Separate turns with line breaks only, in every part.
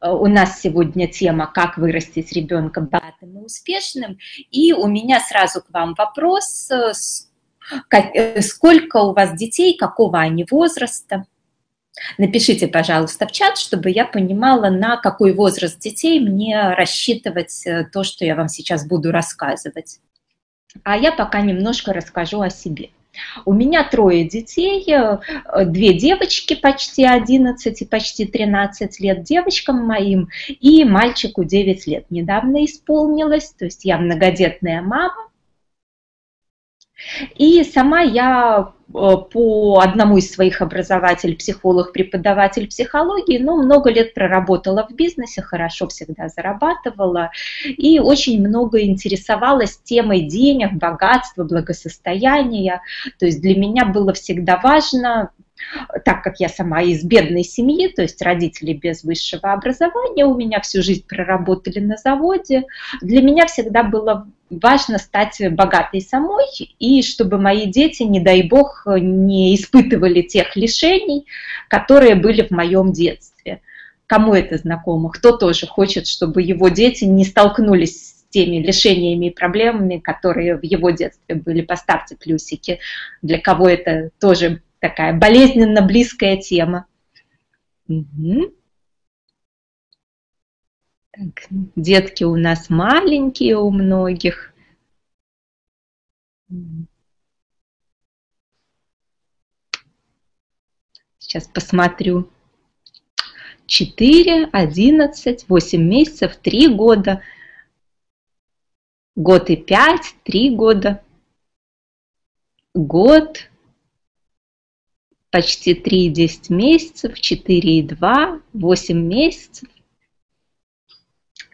у нас сегодня тема «Как вырастить ребенка богатым и успешным». И у меня сразу к вам вопрос, сколько у вас детей, какого они возраста? Напишите, пожалуйста, в чат, чтобы я понимала, на какой возраст детей мне рассчитывать э, то, что я вам сейчас буду рассказывать. А я пока немножко расскажу о себе. У меня трое детей, э, две девочки почти 11 и почти 13 лет девочкам моим, и мальчику 9 лет недавно исполнилось, то есть я многодетная мама. И сама я Э, по одному из своих образователей, психолог, преподаватель психологии, но много лет проработала в бизнесе, хорошо всегда зарабатывала и очень много интересовалась темой денег, богатства, благосостояния. То есть для меня было всегда важно так как я сама из бедной семьи, то есть родители без высшего образования, у меня всю жизнь проработали на заводе, для меня всегда было важно стать богатой самой, и чтобы мои дети, не дай бог, не испытывали тех лишений, которые были в моем детстве. Кому это знакомо? Кто тоже хочет, чтобы его дети не столкнулись с теми лишениями и проблемами, которые в его детстве были? Поставьте плюсики. Для кого это тоже такая болезненно близкая тема. Угу. Так, детки у нас маленькие у многих. Сейчас посмотрю. 4, 11, 8 месяцев, 3 года, год и 5, 3 года, год, почти 3,10 месяцев, 4,2, 8 месяцев.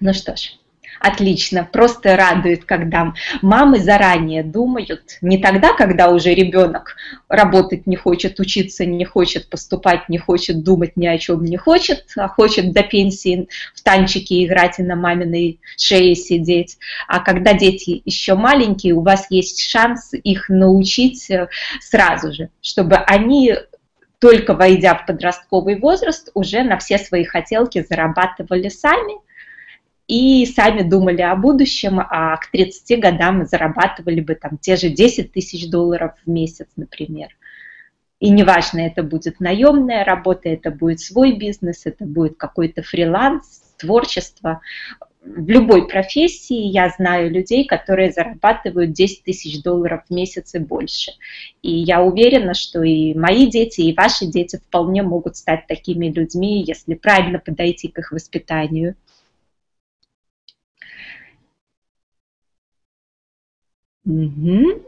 Ну что ж, отлично, просто радует, когда мамы заранее думают, не тогда, когда уже ребенок работать не хочет, учиться не хочет, поступать не хочет, думать ни о чем не хочет, а хочет до пенсии в танчики играть и на маминой шее сидеть. А когда дети еще маленькие, у вас есть шанс их научить э, сразу же, чтобы они только войдя в подростковый возраст, уже на все свои хотелки зарабатывали сами и сами думали о будущем, а к 30 годам зарабатывали бы там те же 10 тысяч долларов в месяц, например. И неважно, это будет наемная работа, это будет свой бизнес, это будет какой-то фриланс, творчество в любой профессии я знаю людей, которые зарабатывают 10 тысяч долларов в месяц и больше. И я уверена, что и мои дети, и ваши дети вполне могут стать такими людьми, если правильно подойти к их воспитанию. Угу.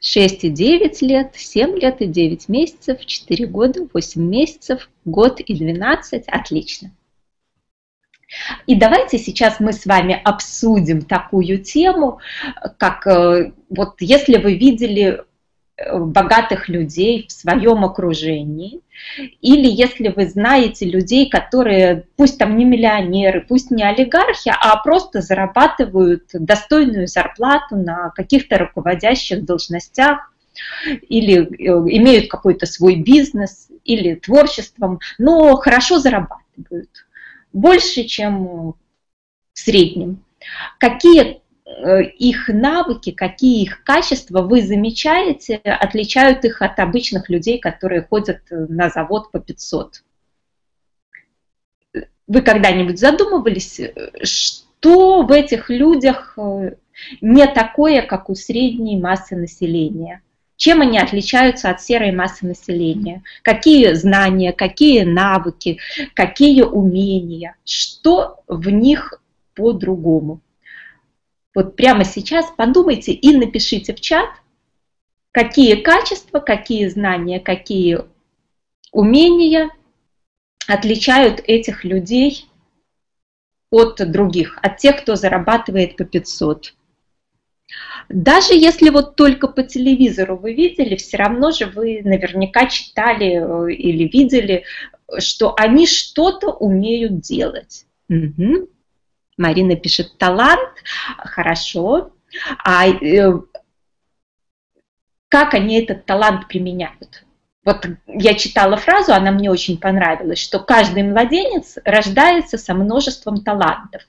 6 и 9 лет, 7 лет и 9 месяцев, 4 года, 8 месяцев, год и 12. Отлично. И давайте сейчас мы с вами обсудим такую тему, как э, вот если вы видели богатых людей в своем окружении, или если вы знаете людей, которые, пусть там не миллионеры, пусть не олигархи, а просто зарабатывают достойную зарплату на каких-то руководящих должностях, или э, имеют какой-то свой бизнес, или творчеством, но хорошо зарабатывают больше, чем в среднем. Какие их навыки, какие их качества вы замечаете, отличают их от обычных людей, которые ходят на завод по 500? Вы когда-нибудь задумывались, что в этих людях э, не такое, как у средней массы населения? Чем они отличаются от серой массы населения? Какие знания, какие навыки, какие умения? Что в них по-другому? Вот прямо сейчас подумайте и напишите в чат, какие качества, какие знания, какие умения отличают этих людей от других, от тех, кто зарабатывает по 500. Даже если вот только по телевизору вы видели, все равно же вы наверняка читали э, или видели, что они что-то умеют делать. Угу. Марина пишет талант, хорошо. А э, как они этот талант применяют? вот я читала фразу, она мне очень понравилась, что каждый младенец рождается со множеством талантов.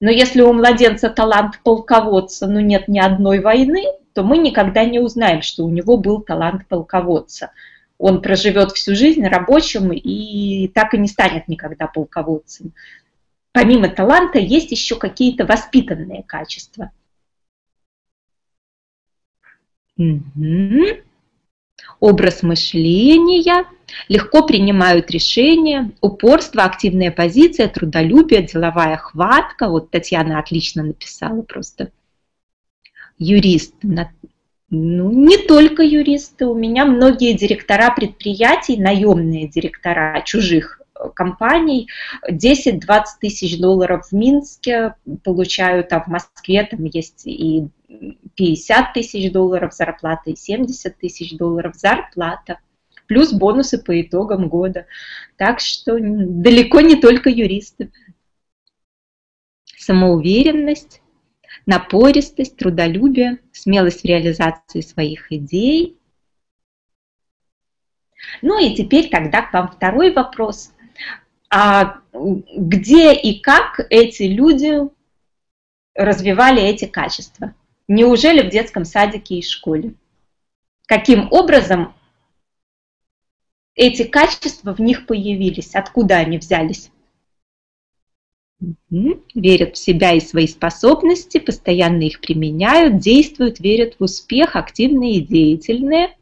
Но если у младенца талант полководца, но нет ни одной войны, то мы никогда не узнаем, что у него был талант полководца. Он проживет всю жизнь рабочим и так и не станет никогда полководцем. Помимо таланта есть еще какие-то воспитанные качества. Угу образ мышления, легко принимают решения, упорство, активная позиция, трудолюбие, деловая хватка. Вот Татьяна отлично написала просто. Юрист. Ну, не только юристы, у меня многие директора предприятий, наемные директора чужих компаний, 10-20 тысяч долларов в Минске получают, а в Москве там есть и 50 тысяч долларов зарплата и 70 тысяч долларов зарплата, плюс бонусы по итогам года. Так что далеко не только юристы. Самоуверенность, напористость, трудолюбие, смелость в реализации своих идей. Ну и теперь тогда к вам второй вопрос. А где и как эти люди развивали эти качества? Неужели в детском садике и школе? Каким образом эти качества в них появились? Откуда они взялись? Верят в себя и свои способности, постоянно их применяют, действуют, верят в успех, активные и деятельные.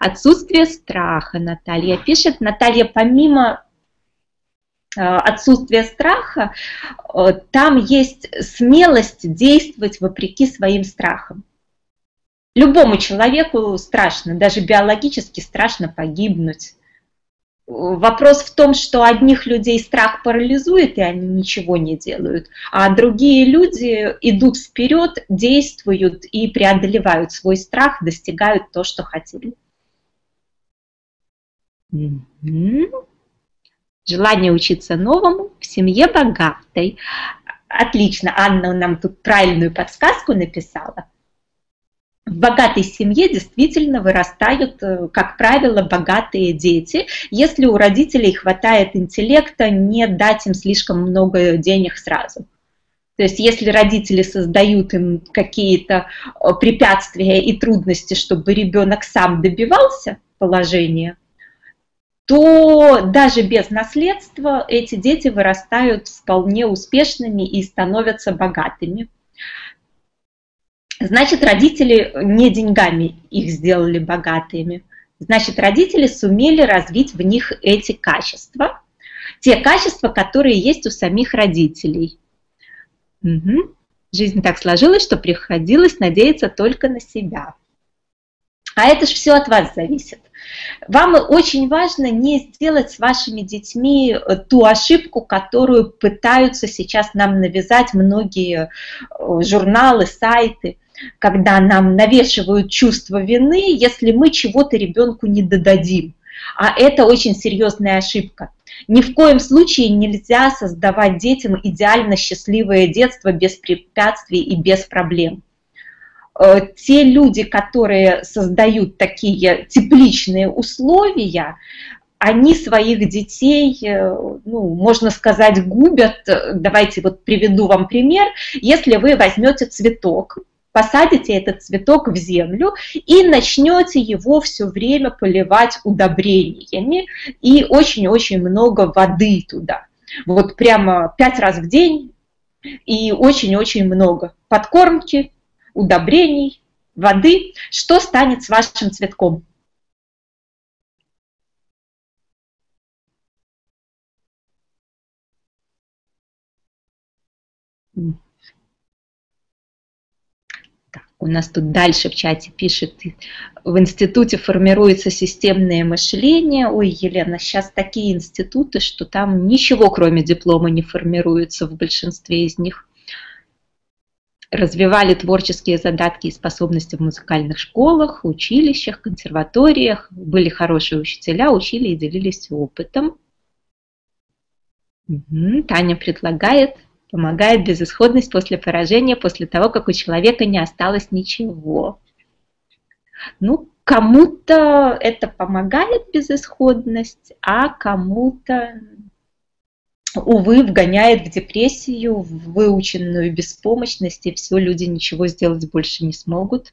Отсутствие страха, Наталья пишет. Наталья, помимо отсутствие страха, э, там есть смелость действовать вопреки своим страхам. Любому человеку страшно, даже биологически страшно погибнуть. Вопрос в том, что одних людей страх парализует, и они ничего не делают, а другие люди идут вперед, действуют и преодолевают свой страх, достигают то, что хотели. Mm-hmm. Желание учиться новому в семье богатой. Отлично, Анна нам тут правильную подсказку написала. В богатой семье действительно вырастают, э, как правило, богатые дети, если у родителей хватает интеллекта не дать им слишком много денег сразу. То есть если родители создают им какие-то э, препятствия и трудности, чтобы ребенок сам добивался положения, то даже без наследства эти дети вырастают вполне успешными и становятся богатыми. Значит, родители не деньгами их сделали богатыми. Значит, родители сумели развить в них эти качества, те качества, которые есть у самих родителей. Угу. Жизнь так сложилась, что приходилось надеяться только на себя. А это же все от вас зависит. Вам очень важно не сделать с вашими детьми э, ту ошибку, которую пытаются сейчас нам навязать многие э, журналы, сайты, когда нам навешивают чувство вины, если мы чего-то ребенку не додадим. А это очень серьезная ошибка. Ни в коем случае нельзя создавать детям идеально счастливое детство без препятствий и без проблем. Э, те люди, которые создают такие тепличные условия, они своих детей, э, ну, можно сказать, губят. Давайте вот приведу вам пример. Если вы возьмете цветок, посадите этот цветок в землю и начнете его все время поливать удобрениями и очень-очень много воды туда. Вот прямо пять раз в день и очень-очень много подкормки, удобрений, воды, что станет с вашим цветком? Так, у нас тут дальше в чате пишет, в институте формируется системное мышление. Ой, Елена, сейчас такие институты, что там ничего кроме диплома не формируется в большинстве из них развивали творческие задатки и способности в музыкальных школах, училищах, консерваториях, были хорошие учителя, учили и делились опытом. Угу. Таня предлагает, помогает безысходность после поражения, после того, как у человека не осталось ничего. Ну, кому-то это помогает безысходность, а кому-то, увы, вгоняет в депрессию, в выученную беспомощность, и все, люди ничего сделать больше не смогут.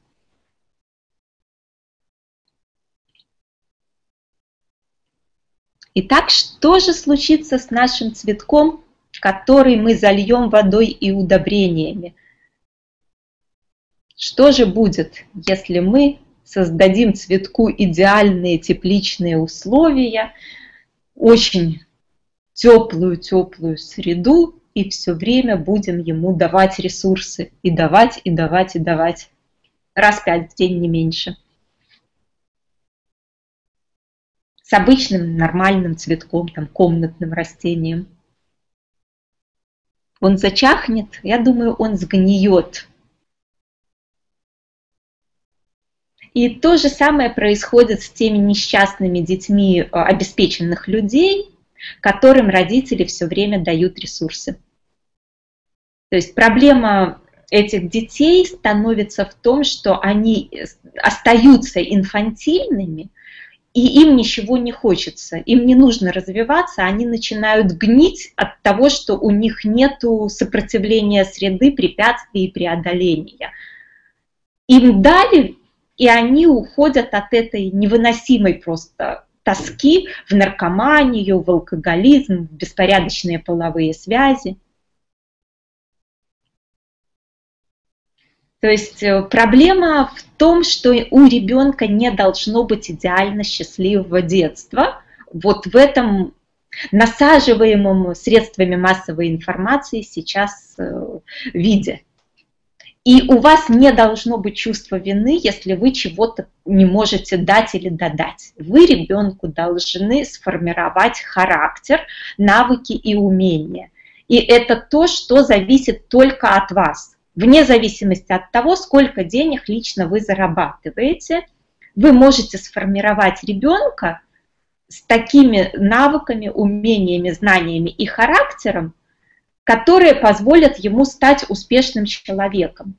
Итак, что же случится с нашим цветком, который мы зальем водой и удобрениями? Что же будет, если мы создадим цветку идеальные тепличные условия, очень теплую-теплую среду, и все время будем ему давать ресурсы, и давать, и давать, и давать. Раз пять в день, не меньше. С обычным нормальным цветком, там, комнатным растением. Он зачахнет, я думаю, он сгниет И то же самое происходит с теми несчастными детьми э, обеспеченных людей, которым родители все время дают ресурсы. То есть проблема этих детей становится в том, что они остаются инфантильными, и им ничего не хочется, им не нужно развиваться, они начинают гнить от того, что у них нет сопротивления среды, препятствий и преодоления. Им дали и они уходят от этой невыносимой просто тоски в наркоманию, в алкоголизм, в беспорядочные половые связи. То есть э, проблема в том, что у ребенка не должно быть идеально счастливого детства. Вот в этом насаживаемом средствами массовой информации сейчас э, виде. И у вас не должно быть чувства вины, если вы чего-то не можете дать или додать. Вы ребенку должны сформировать характер, навыки и умения. И это то, что зависит только от вас. Вне зависимости от того, сколько денег лично вы зарабатываете, вы можете сформировать ребенка с такими навыками, умениями, знаниями и характером, которые позволят ему стать успешным человеком.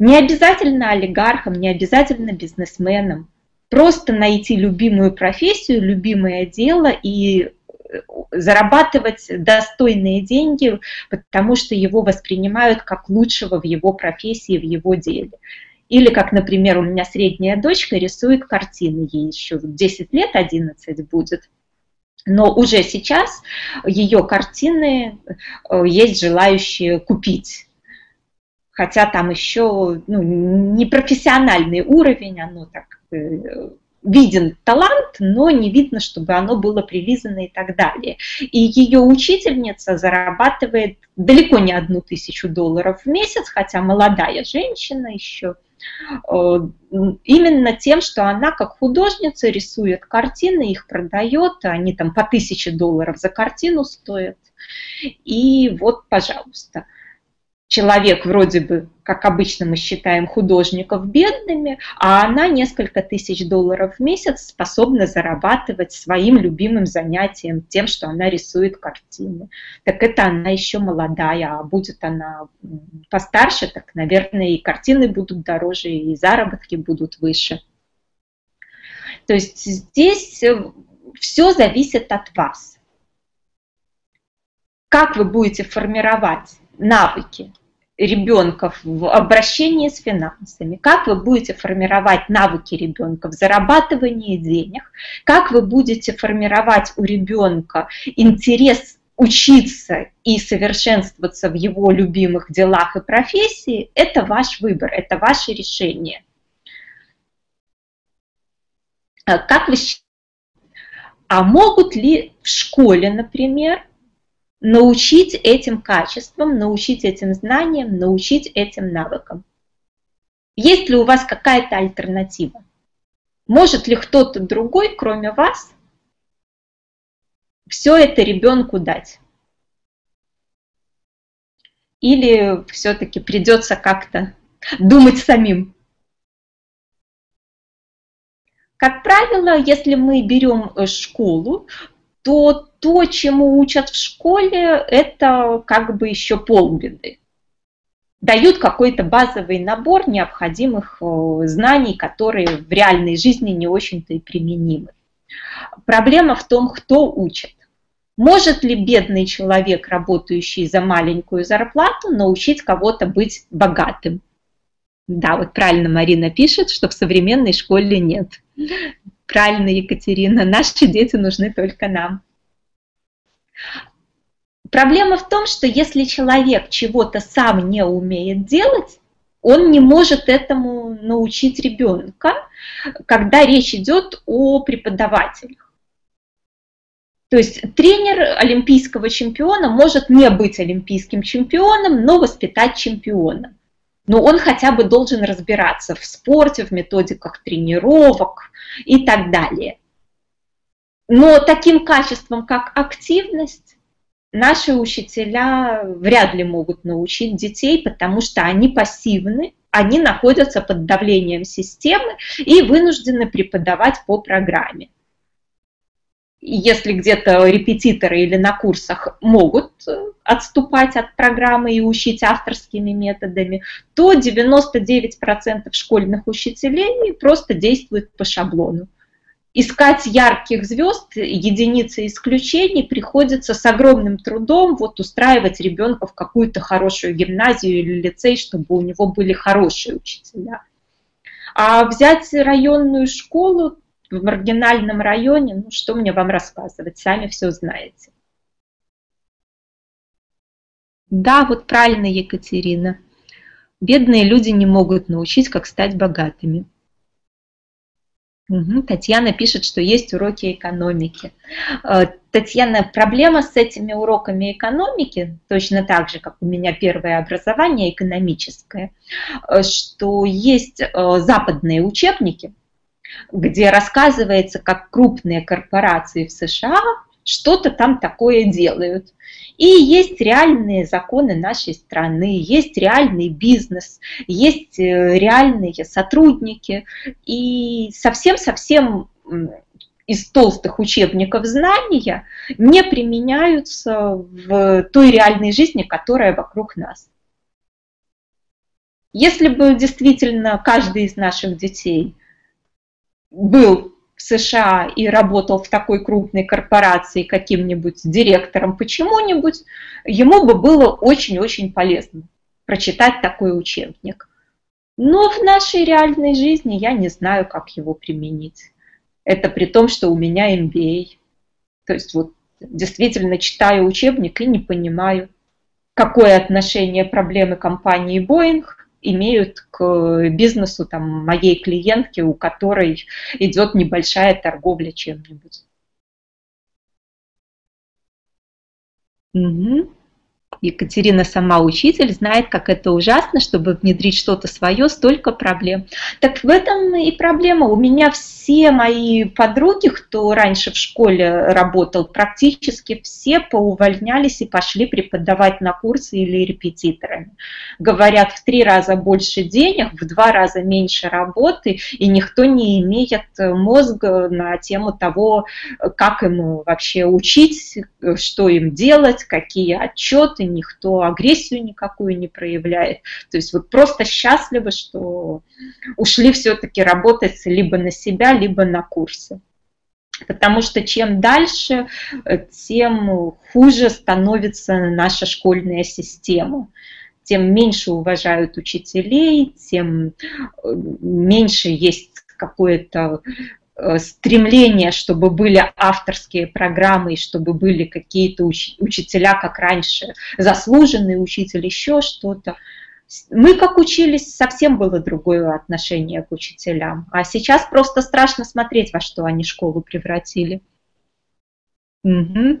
Не обязательно олигархом, не обязательно бизнесменом. Просто найти любимую профессию, любимое дело и э, зарабатывать достойные деньги, потому что его воспринимают как лучшего в его профессии, в его деле. Или, как, например, у меня средняя дочка рисует картины, ей еще 10 лет, 11 будет. Но уже сейчас ее картины э, есть желающие купить. Хотя там еще ну, не профессиональный уровень, оно так э, виден талант, но не видно, чтобы оно было прилизано и так далее. И ее учительница зарабатывает далеко не одну тысячу долларов в месяц, хотя молодая женщина еще – именно тем, что она как художница рисует картины, их продает, они там по тысяче долларов за картину стоят. И вот, пожалуйста, человек вроде бы, как обычно мы считаем художников бедными, а она несколько тысяч долларов в месяц способна зарабатывать своим любимым занятием, тем, что она рисует картины. Так это она еще молодая, а будет она постарше, так, наверное, и картины будут дороже, и заработки будут выше. То есть здесь э, все зависит от вас. Как вы будете формировать навыки ребенка в обращении с финансами, как вы будете формировать навыки ребенка в зарабатывании денег, как вы будете формировать у ребенка интерес учиться и совершенствоваться в его любимых делах и профессии, это ваш выбор, это ваше решение. А как вы а могут ли в школе, например, научить этим качествам, научить этим знаниям, научить этим навыкам. Есть ли у вас какая-то альтернатива? Может ли кто-то другой, кроме вас, все это ребенку дать? Или все-таки придется как-то думать самим? Как правило, если мы берем э, школу, то то, чему учат в школе, это как бы еще полбеды. дают какой-то базовый набор необходимых э, знаний, которые в реальной жизни не очень-то и применимы. Проблема в том, кто учит. Может ли бедный человек, работающий за маленькую зарплату, научить кого-то быть богатым? Да, вот правильно Марина пишет, что в современной школе нет. Правильно, Екатерина, наши дети нужны только нам. Проблема в том, что если человек чего-то сам не умеет делать, он не может этому научить ребенка, когда речь идет о преподавателях. То есть тренер олимпийского чемпиона может не быть олимпийским чемпионом, но воспитать чемпиона. Но он хотя бы должен разбираться в спорте, в методиках тренировок и так далее. Но таким качеством, как активность, наши учителя вряд ли могут научить детей, потому что они пассивны, они находятся под давлением системы и вынуждены преподавать по программе. Если где-то репетиторы или на курсах могут отступать от программы и учить авторскими методами, то 99% школьных учителей просто действуют по шаблону искать ярких звезд, единицы исключений, приходится с огромным трудом вот устраивать ребенка в какую-то хорошую гимназию или лицей, чтобы у него были хорошие учителя. А взять районную школу в маргинальном районе, ну что мне вам рассказывать, сами все знаете. Да, вот правильно, Екатерина. Бедные люди не могут научить, как стать богатыми. Угу. Татьяна пишет, что есть уроки экономики. Э, Татьяна, проблема с этими уроками экономики, точно так же, как у меня первое образование экономическое, э, что есть э, западные учебники, где рассказывается, как крупные корпорации в США что-то там такое делают. И есть реальные законы нашей страны, есть реальный бизнес, есть э, реальные сотрудники. И совсем-совсем из толстых учебников знания не применяются в той реальной жизни, которая вокруг нас. Если бы действительно каждый из наших детей был в США и работал в такой крупной корпорации каким-нибудь директором почему-нибудь, ему бы было очень-очень полезно прочитать такой учебник. Но в нашей реальной жизни я не знаю, как его применить. Это при том, что у меня MBA. То есть вот действительно читаю учебник и не понимаю, какое отношение проблемы компании Boeing имеют к бизнесу там, моей клиентки, у которой идет небольшая торговля чем-нибудь. Угу. Екатерина сама учитель, знает, как это ужасно, чтобы внедрить что-то свое, столько проблем. Так в этом и проблема. У меня все мои подруги, кто раньше в школе работал, практически все поувольнялись и пошли преподавать на курсы или репетиторами. Говорят, в три раза больше денег, в два раза меньше работы, и никто не имеет мозга на тему того, как ему вообще учить, что им делать, какие отчеты, никто агрессию никакую не проявляет. То есть вот просто счастливы, что ушли все-таки работать либо на себя, либо на курсы. Потому что чем дальше, тем хуже становится наша школьная система тем меньше уважают учителей, тем меньше есть какое-то Э, стремление, чтобы были авторские программы, чтобы были какие-то уч учителя, как раньше, заслуженный учитель, еще что-то. Мы как учились, совсем было другое отношение к учителям. А сейчас просто страшно смотреть, во что они школу превратили. Угу.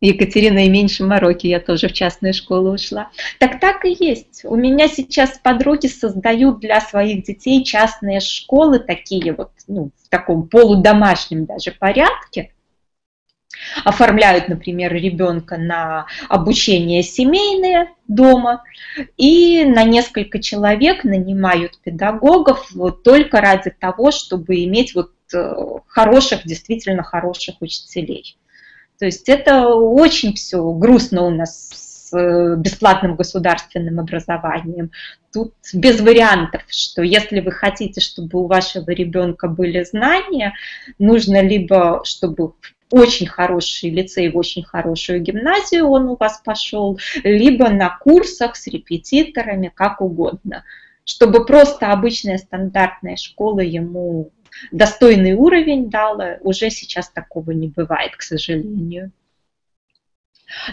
Екатерина и меньше мороки, я тоже в частную школу ушла. Так так и есть. У меня сейчас подруги создают для своих детей частные школы, такие вот, ну, в таком полудомашнем даже порядке. Оформляют, например, ребенка на обучение семейное дома и на несколько человек нанимают педагогов вот только ради того, чтобы иметь вот э, хороших, действительно хороших учителей. То есть это очень все грустно у нас с э, бесплатным государственным образованием. Тут без вариантов, что если вы хотите, чтобы у вашего ребенка были знания, нужно либо, чтобы очень хороший лицей, в очень хорошую гимназию он у вас пошел, либо на курсах с репетиторами, как угодно. Чтобы просто обычная стандартная школа ему достойный уровень дала, уже сейчас такого не бывает, к сожалению.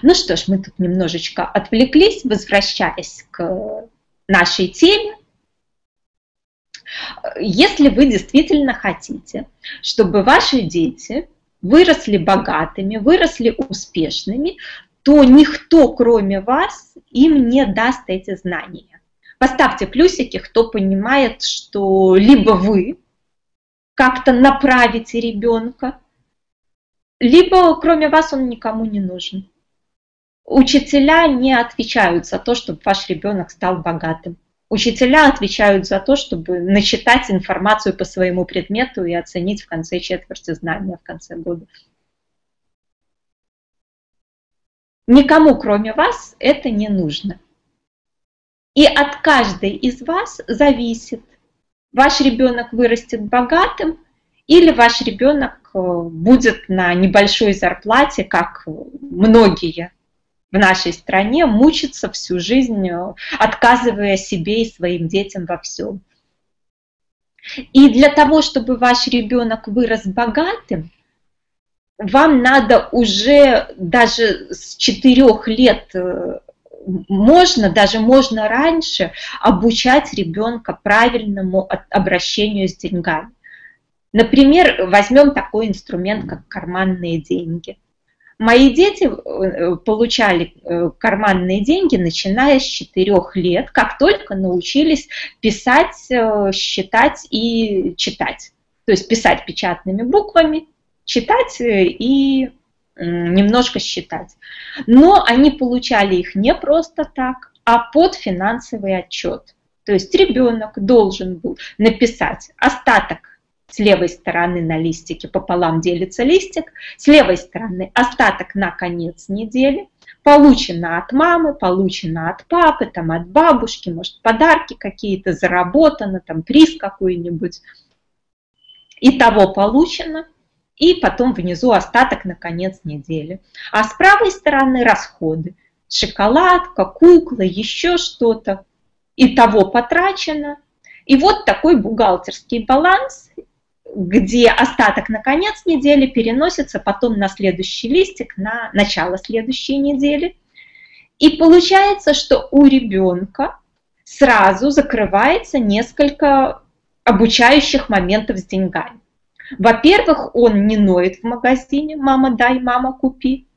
Ну что ж, мы тут немножечко отвлеклись, возвращаясь к нашей теме. Если вы действительно хотите, чтобы ваши дети выросли богатыми, выросли успешными, то никто, кроме вас, им не даст эти знания. Поставьте плюсики, кто понимает, что либо вы как-то направите ребенка, либо кроме вас он никому не нужен. Учителя не отвечают за то, чтобы ваш ребенок стал богатым. Учителя отвечают за то, чтобы начитать информацию по своему предмету и оценить в конце четверти знания в конце года. Никому, кроме вас, это не нужно. И от каждой из вас зависит, ваш ребенок вырастет богатым или ваш ребенок э, будет на небольшой зарплате, как многие в нашей стране мучиться всю жизнь, э, отказывая себе и своим детям во всем. И для того, чтобы ваш ребенок вырос богатым, вам надо уже даже с четырех лет э, можно, даже можно раньше обучать ребенка правильному обращению с деньгами. Например, возьмем такой инструмент, как карманные деньги – Мои дети э, получали э, карманные деньги, начиная с 4 лет, как только научились писать, э, считать и читать. То есть писать печатными буквами, читать и немножко считать. Но они получали их не просто так, а под финансовый отчет. То есть ребенок должен был написать остаток с левой стороны на листике пополам делится листик, с левой стороны остаток на конец недели, получено от мамы, получено от папы, там от бабушки, может подарки какие-то, заработано, там приз какой-нибудь. И того получено, и потом внизу остаток на конец недели. А с правой стороны расходы. Шоколадка, кукла, еще что-то. И того потрачено. И вот такой бухгалтерский баланс где остаток на конец недели переносится потом на следующий листик, на начало следующей недели. И получается, что у ребенка сразу закрывается несколько обучающих моментов с деньгами. Во-первых, он не ноет в магазине «мама дай, мама купи»,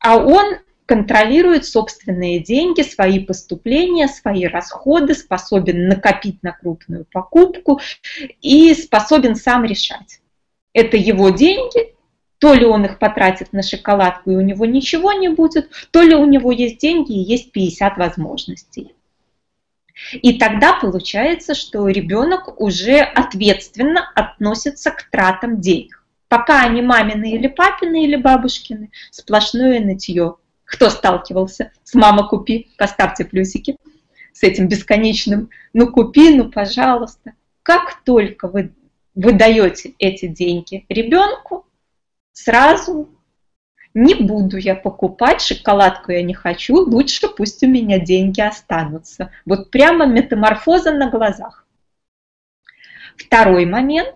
а он контролирует собственные деньги, свои поступления, свои расходы, способен накопить на крупную покупку и способен сам решать. Это его деньги, то ли он их потратит на шоколадку и у него ничего не будет, то ли у него есть деньги и есть 50 возможностей. И тогда получается, что ребенок уже ответственно относится к тратам денег. Пока они мамины или папины или бабушкины, сплошное нытье. Кто сталкивался с «мама, купи», поставьте плюсики с этим бесконечным «ну купи, ну пожалуйста». Как только вы выдаете эти деньги ребенку, сразу не буду я покупать, шоколадку я не хочу, лучше пусть у меня деньги останутся. Вот прямо метаморфоза на глазах. Второй момент.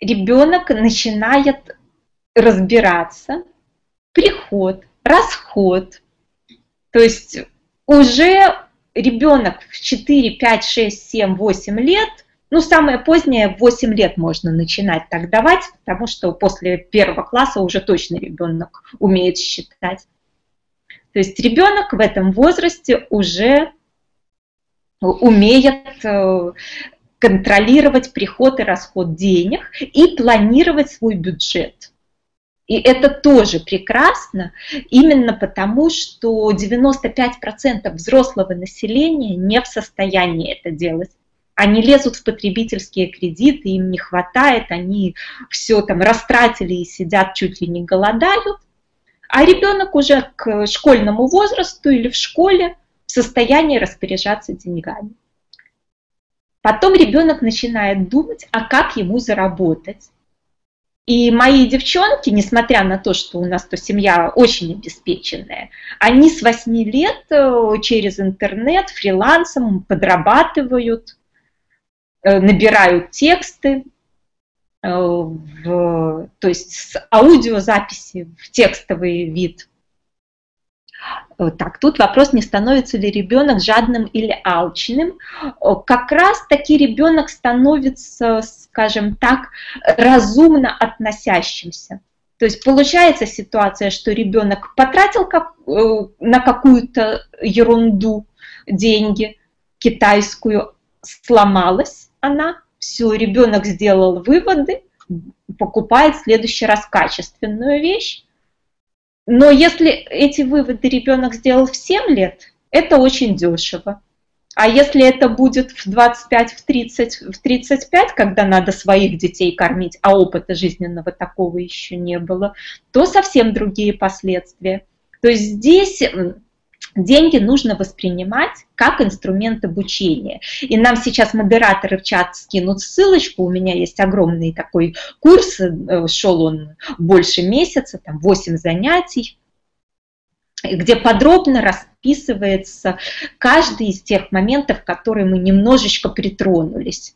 Ребенок начинает разбираться, приход, расход. То есть уже ребенок в 4, 5, 6, 7, 8 лет, ну, самое позднее, в 8 лет можно начинать так давать, потому что после первого класса уже точно ребенок умеет считать. То есть ребенок в этом возрасте уже умеет э, контролировать приход и расход денег и планировать свой бюджет. И это тоже прекрасно, именно потому, что 95% взрослого населения не в состоянии это делать. Они лезут в потребительские кредиты, им не хватает, они все там растратили и сидят чуть ли не голодают. а ребенок уже к школьному возрасту или в школе в состоянии распоряжаться деньгами. Потом ребенок начинает думать, а как ему заработать. И мои девчонки, несмотря на то, что у нас то семья очень обеспеченная, они с 8 лет э, через интернет фрилансом подрабатывают, набирают тексты, э, в, то есть с аудиозаписи в текстовый вид. Так, тут вопрос, не становится ли ребенок жадным или алчным. Как раз таки ребенок становится, скажем так, разумно относящимся. То есть получается ситуация, что ребенок потратил как, э, на какую-то ерунду деньги китайскую, сломалась она, все, ребенок сделал выводы, покупает в следующий раз качественную вещь, но если эти выводы ребенок сделал в 7 лет, это очень дешево. А если это будет в 25, в 30, в 35, когда надо своих детей кормить, а опыта жизненного такого еще не было, то совсем другие последствия. То есть здесь деньги нужно воспринимать как инструмент обучения. И нам сейчас модераторы в чат скинут ссылочку, у меня есть огромный такой курс, э, шел он больше месяца, там 8 занятий, где подробно расписывается каждый из тех моментов, которые мы немножечко притронулись.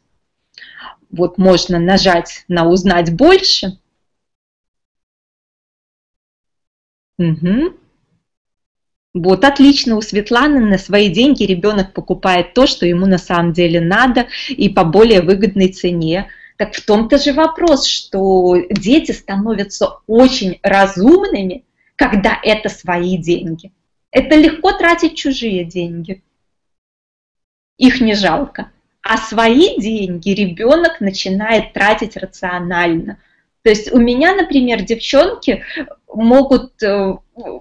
Вот можно нажать на «Узнать больше». Угу. Вот отлично, у Светланы на свои деньги ребенок покупает то, что ему на самом деле надо и по более выгодной цене. Так в том-то же вопрос, что дети становятся очень разумными, когда это свои деньги. Это легко тратить чужие деньги. Их не жалко. А свои деньги ребенок начинает тратить рационально – то есть у меня, например, девчонки могут э,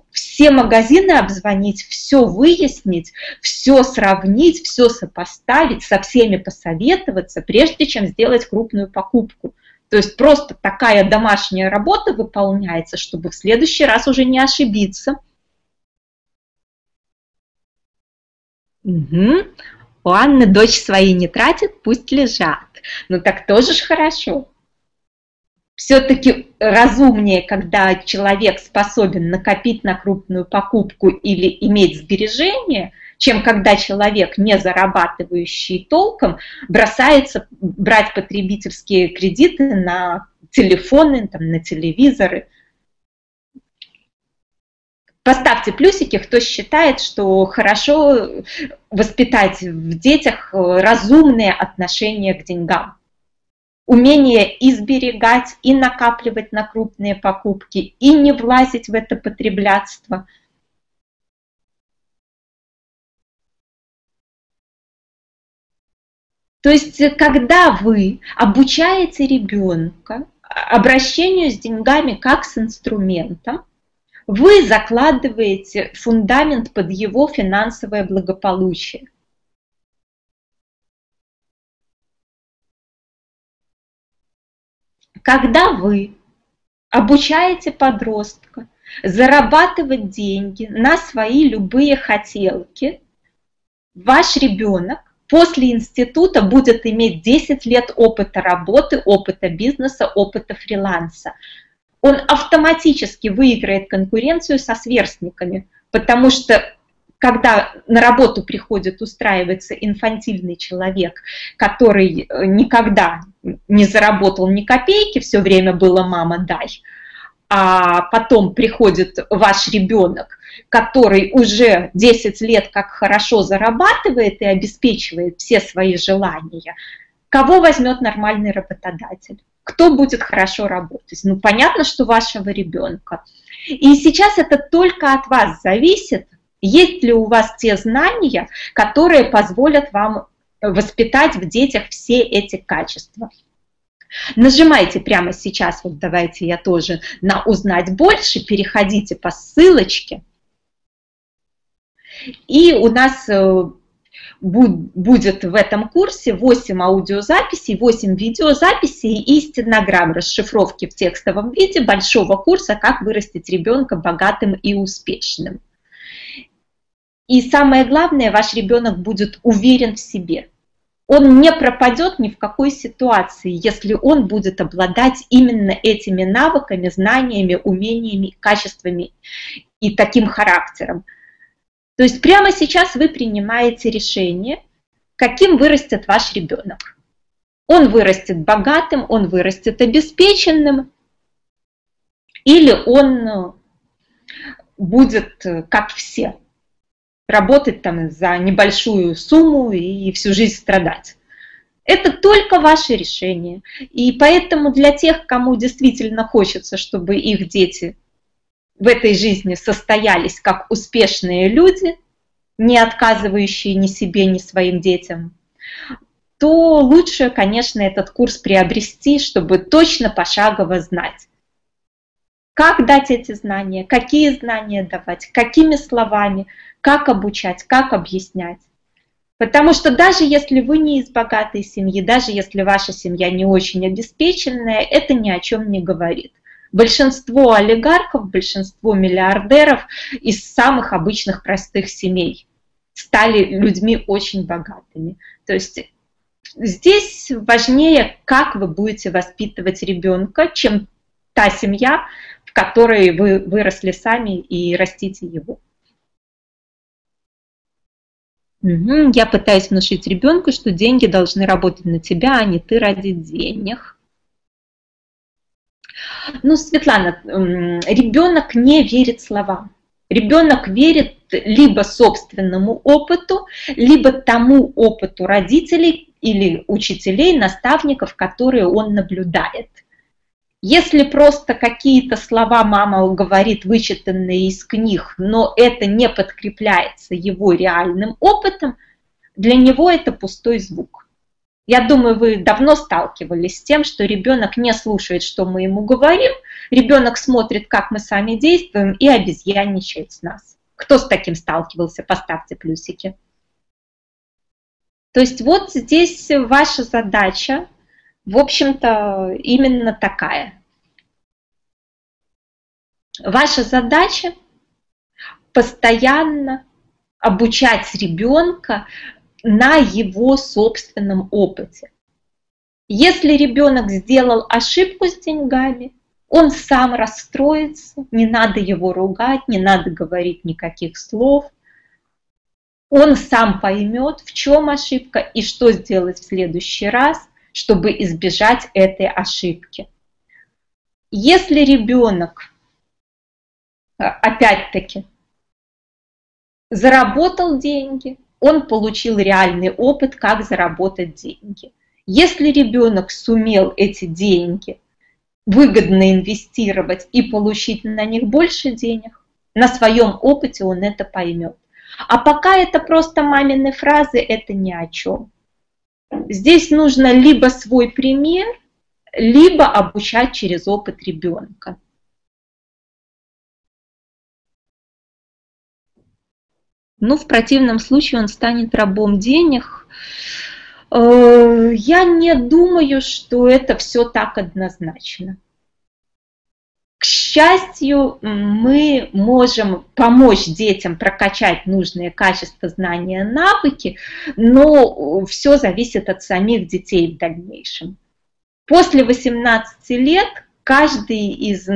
все магазины обзвонить, все выяснить, все сравнить, все сопоставить, со всеми посоветоваться, прежде чем сделать крупную покупку. То есть просто такая домашняя работа выполняется, чтобы в следующий раз уже не ошибиться. Угу. У Анны дочь свои не тратит, пусть лежат. Ну так тоже ж хорошо все-таки разумнее, когда человек способен накопить на крупную покупку или иметь сбережения, чем когда человек, не зарабатывающий толком, бросается брать потребительские кредиты на телефоны, там, на телевизоры. Поставьте плюсики, кто считает, что хорошо воспитать в детях разумные отношения к деньгам умение изберегать и накапливать на крупные покупки, и не влазить в это потреблятство. То есть, когда вы обучаете ребенка обращению с деньгами как с инструментом, вы закладываете фундамент под его финансовое благополучие. Когда вы обучаете подростка зарабатывать деньги на свои любые хотелки, ваш ребенок после института будет иметь 10 лет опыта работы, опыта бизнеса, опыта фриланса. Он автоматически выиграет конкуренцию со сверстниками, потому что когда на работу приходит устраивается инфантильный человек, который э, никогда не заработал ни копейки, все время было «мама, дай», а потом приходит ваш ребенок, который уже 10 лет как хорошо зарабатывает и обеспечивает все свои желания, кого возьмет нормальный работодатель? Кто будет хорошо работать? Ну, понятно, что вашего ребенка. И сейчас это только от вас зависит, есть ли у вас те знания, которые позволят вам воспитать в детях все эти качества? Нажимайте прямо сейчас, вот давайте я тоже на «Узнать больше», переходите по ссылочке. И у нас э, будет в этом курсе 8 аудиозаписей, 8 видеозаписей и стенограмм расшифровки в текстовом виде большого курса «Как вырастить ребенка богатым и успешным». И самое главное, ваш ребенок будет уверен в себе. Он не пропадет ни в какой ситуации, если он будет обладать именно этими навыками, знаниями, умениями, качествами и таким характером. То есть прямо сейчас вы принимаете решение, каким вырастет ваш ребенок. Он вырастет богатым, он вырастет обеспеченным, или он будет э, как все, работать там за небольшую сумму и всю жизнь страдать. Это только ваше решение. И поэтому для тех, кому действительно хочется, чтобы их дети в этой жизни состоялись как успешные люди, не отказывающие ни себе, ни своим детям, то лучше, конечно, этот курс приобрести, чтобы точно пошагово знать, как дать эти знания, какие знания давать, какими словами, как обучать, как объяснять. Потому что даже если вы не из богатой семьи, даже если ваша семья не очень обеспеченная, это ни о чем не говорит. Большинство олигархов, большинство миллиардеров из самых обычных простых семей стали людьми очень богатыми. То есть здесь важнее, как вы будете воспитывать ребенка, чем та семья, в которой вы выросли сами и растите его. Угу. Я пытаюсь внушить ребенку, что деньги должны работать на тебя, а не ты ради денег. Ну, Светлана, ребенок не верит словам. Ребенок верит либо собственному опыту, либо тому опыту родителей или учителей, наставников, которые он наблюдает. Если просто какие-то слова мама говорит, вычитанные из книг, но это не подкрепляется его реальным опытом, для него это пустой звук. Я думаю, вы давно сталкивались с тем, что ребенок не слушает, что мы ему говорим, ребенок смотрит, как мы сами действуем и обезьянничает с нас. Кто с таким сталкивался, поставьте плюсики. То есть вот здесь ваша задача, в общем-то, именно такая. Ваша задача постоянно обучать ребенка на его собственном опыте. Если ребенок сделал ошибку с деньгами, он сам расстроится, не надо его ругать, не надо говорить никаких слов. Он сам поймет, в чем ошибка и что сделать в следующий раз, чтобы избежать этой ошибки. Если ребенок, опять-таки, заработал деньги, он получил реальный опыт, как заработать деньги. Если ребенок сумел эти деньги выгодно инвестировать и получить на них больше денег, на своем опыте он это поймет. А пока это просто мамины фразы, это ни о чем. Здесь нужно либо свой пример, либо обучать через опыт ребенка. Ну, в противном случае он станет рабом денег. Э, я не думаю, что это все так однозначно. Счастью, мы можем помочь детям прокачать нужные качества, знания, навыки, но все зависит от самих детей в дальнейшем. После 18 лет каждый из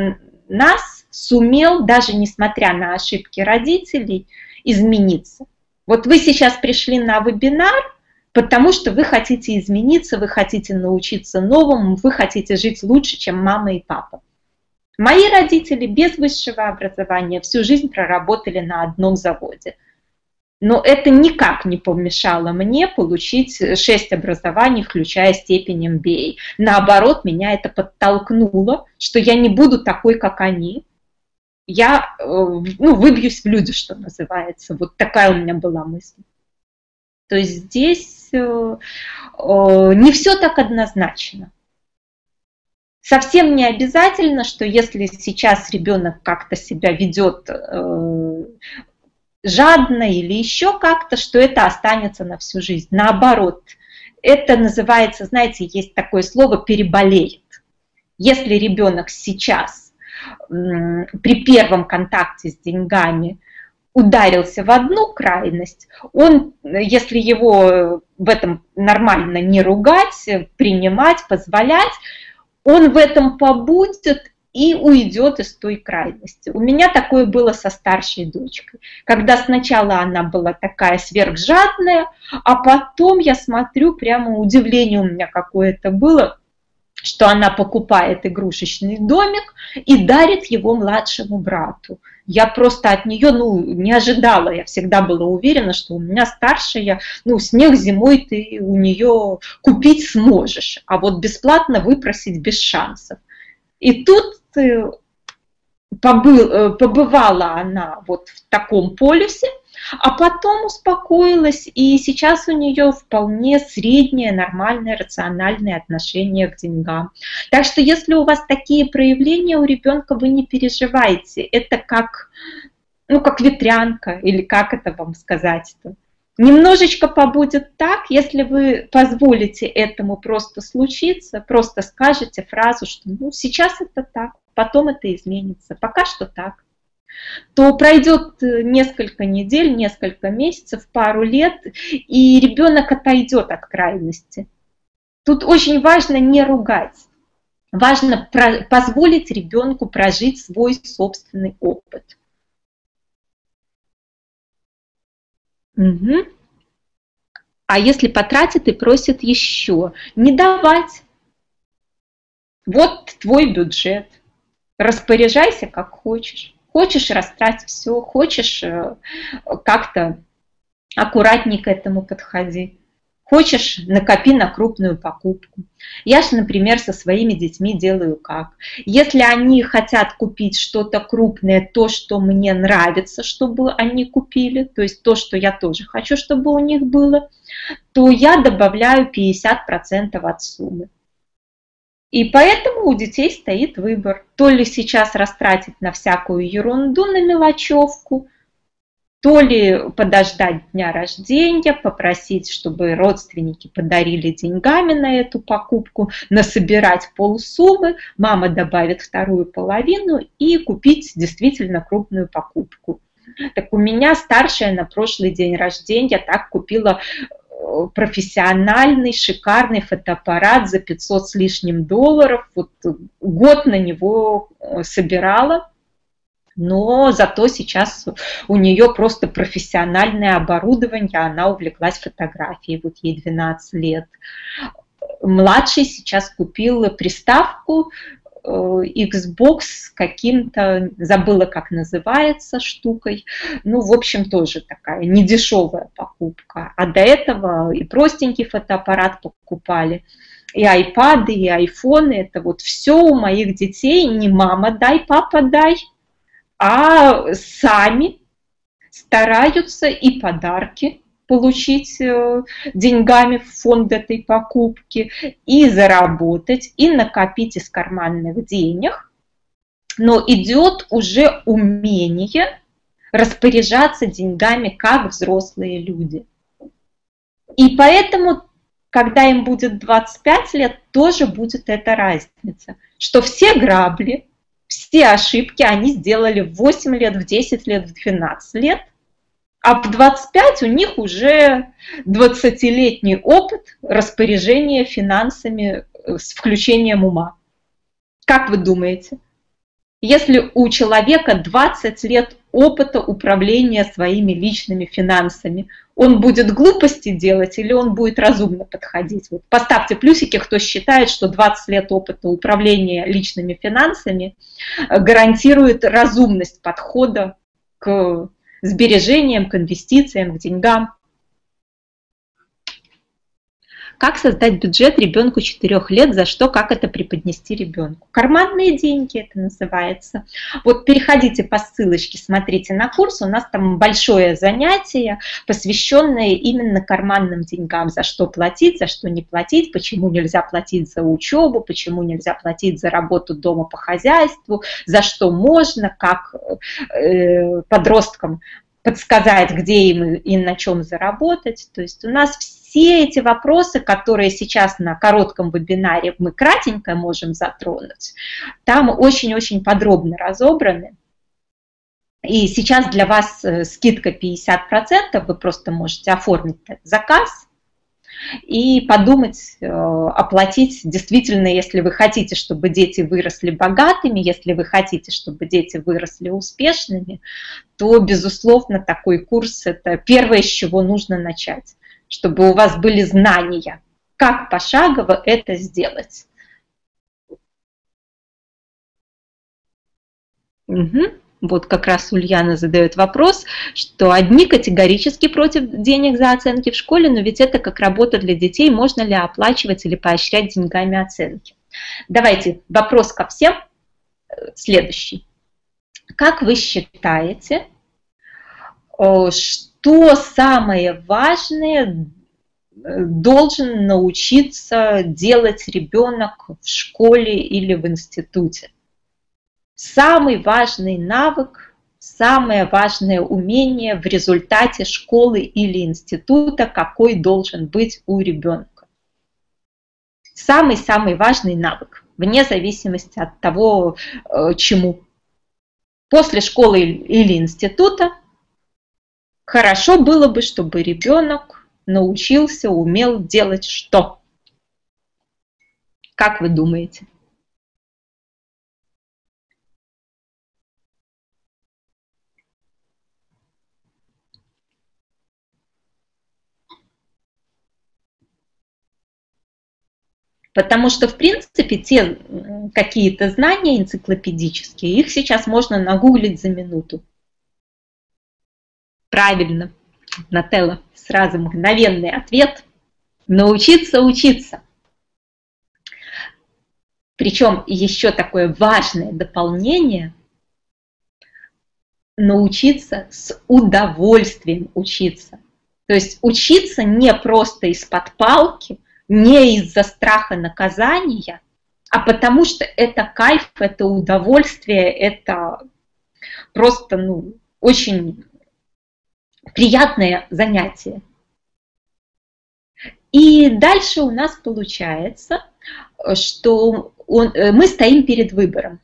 нас сумел, даже несмотря на ошибки родителей, измениться. Вот вы сейчас пришли на вебинар, потому что вы хотите измениться, вы хотите научиться новому, вы хотите жить лучше, чем мама и папа. Мои родители без высшего образования всю жизнь проработали на одном заводе. Но это никак не помешало мне получить шесть образований, включая степень MBA. Наоборот, меня это подтолкнуло, что я не буду такой, как они, я э, ну, выбьюсь в люди, что называется. Вот такая у меня была мысль. То есть здесь э, э, не все так однозначно. Совсем не обязательно, что если сейчас ребенок как-то себя ведет жадно или еще как-то, что это останется на всю жизнь. Наоборот, это называется, знаете, есть такое слово «переболеет». Если ребенок сейчас при первом контакте с деньгами ударился в одну крайность, он, если его в этом нормально не ругать, принимать, позволять, он в этом побудет и уйдет из той крайности. У меня такое было со старшей дочкой, когда сначала она была такая сверхжадная, а потом я смотрю, прямо удивление у меня какое-то было, что она покупает игрушечный домик и дарит его младшему брату. Я просто от нее ну, не ожидала, я всегда была уверена, что у меня старшая, ну, снег зимой ты у нее купить сможешь, а вот бесплатно выпросить без шансов. И тут э, побыл, э, побывала она вот в таком полюсе, а потом успокоилась, и сейчас у нее вполне среднее, нормальное, рациональное отношение к деньгам. Так что если у вас такие проявления у ребенка, вы не переживайте. Это как, ну, как ветрянка, или как это вам сказать-то. Немножечко побудет так, если вы позволите этому просто случиться, просто скажете фразу, что ну, сейчас это так, потом это изменится, пока что так то пройдет э, несколько недель, несколько месяцев, пару лет, и ребенок отойдет от крайности. Тут очень важно не ругать. Важно позволить ребенку прожить свой собственный опыт. Угу. А если потратит и просит еще, не давать. Вот твой бюджет. Распоряжайся как хочешь. Хочешь растрать все, хочешь э, как-то аккуратнее к этому подходи. Хочешь, накопи на крупную покупку. Я же, например, со своими детьми делаю как. Если они хотят купить что-то крупное, то, что мне нравится, чтобы они купили, то есть то, что я тоже хочу, чтобы у них было, то я добавляю 50% от суммы. И поэтому у детей стоит выбор. То ли сейчас растратить на всякую ерунду, на мелочевку, то ли подождать дня рождения, попросить, чтобы родственники подарили деньгами на эту покупку, насобирать полсуммы, мама добавит вторую половину и купить действительно крупную покупку. Так у меня старшая на прошлый день рождения так купила профессиональный, шикарный фотоаппарат за 500 с лишним долларов. Вот год на него э, собирала, но зато сейчас у нее просто профессиональное оборудование, она увлеклась фотографией, вот ей 12 лет. Младший сейчас купил приставку Э, Xbox каким-то, забыла, как называется, штукой. Ну, в общем, тоже такая недешевая покупка. А до этого и простенький фотоаппарат покупали, и айпады, и айфоны. Это вот все у моих детей не мама дай, папа дай, а сами стараются и подарки получить э, деньгами в фонд этой покупки, и заработать, и накопить из карманных денег, но идет уже умение распоряжаться деньгами как взрослые люди. И поэтому, когда им будет 25 лет, тоже будет эта разница, что все грабли, все ошибки они сделали в 8 лет, в 10 лет, в 12 лет – а в 25 у них уже 20-летний опыт распоряжения финансами э, с включением ума. Как вы думаете? Если у человека 20 лет опыта управления своими личными финансами, он будет глупости делать или он будет разумно подходить? Вот поставьте плюсики, кто считает, что 20 лет опыта управления личными финансами э, гарантирует разумность подхода к сбережениям, к инвестициям, к деньгам. Как создать бюджет ребенку 4 лет, за что, как это преподнести ребенку. Карманные деньги это называется. Вот переходите по ссылочке, смотрите на курс, у нас там большое занятие, посвященное именно карманным деньгам, за что платить, за что не платить, почему нельзя платить за учебу, почему нельзя платить за работу дома по хозяйству, за что можно, как э, подросткам подсказать, где им и на чем заработать. То есть у нас все эти вопросы, которые сейчас на коротком вебинаре мы кратенько можем затронуть, там очень-очень подробно разобраны. И сейчас для вас э, скидка 50%, вы просто можете оформить заказ и подумать, э, оплатить действительно, если вы хотите, чтобы дети выросли богатыми, если вы хотите, чтобы дети выросли успешными, то, безусловно, такой курс – это первое, с чего нужно начать, чтобы у вас были знания, как пошагово это сделать. Угу. Вот как раз Ульяна задает вопрос, что одни категорически против денег за оценки в школе, но ведь это как работа для детей, можно ли оплачивать или поощрять деньгами оценки? Давайте вопрос ко всем э, следующий. Как вы считаете, э, что самое важное э, должен научиться делать ребенок в школе или в институте? самый важный навык, самое важное умение в результате школы или института, какой должен быть у ребенка. Самый-самый важный навык, вне зависимости от того, э, чему. После школы или института хорошо было бы, чтобы ребенок научился, умел делать что? Как вы думаете? Потому что, в принципе, те какие-то знания энциклопедические, их сейчас можно нагуглить за минуту. Правильно, Нателла, сразу мгновенный ответ. Научиться учиться. Причем еще такое важное дополнение – научиться с удовольствием учиться. То есть учиться не просто из-под палки, не из-за страха наказания, а потому что это кайф, это удовольствие, это просто ну, очень приятное занятие. И дальше у нас получается, что он, э, мы стоим перед выбором.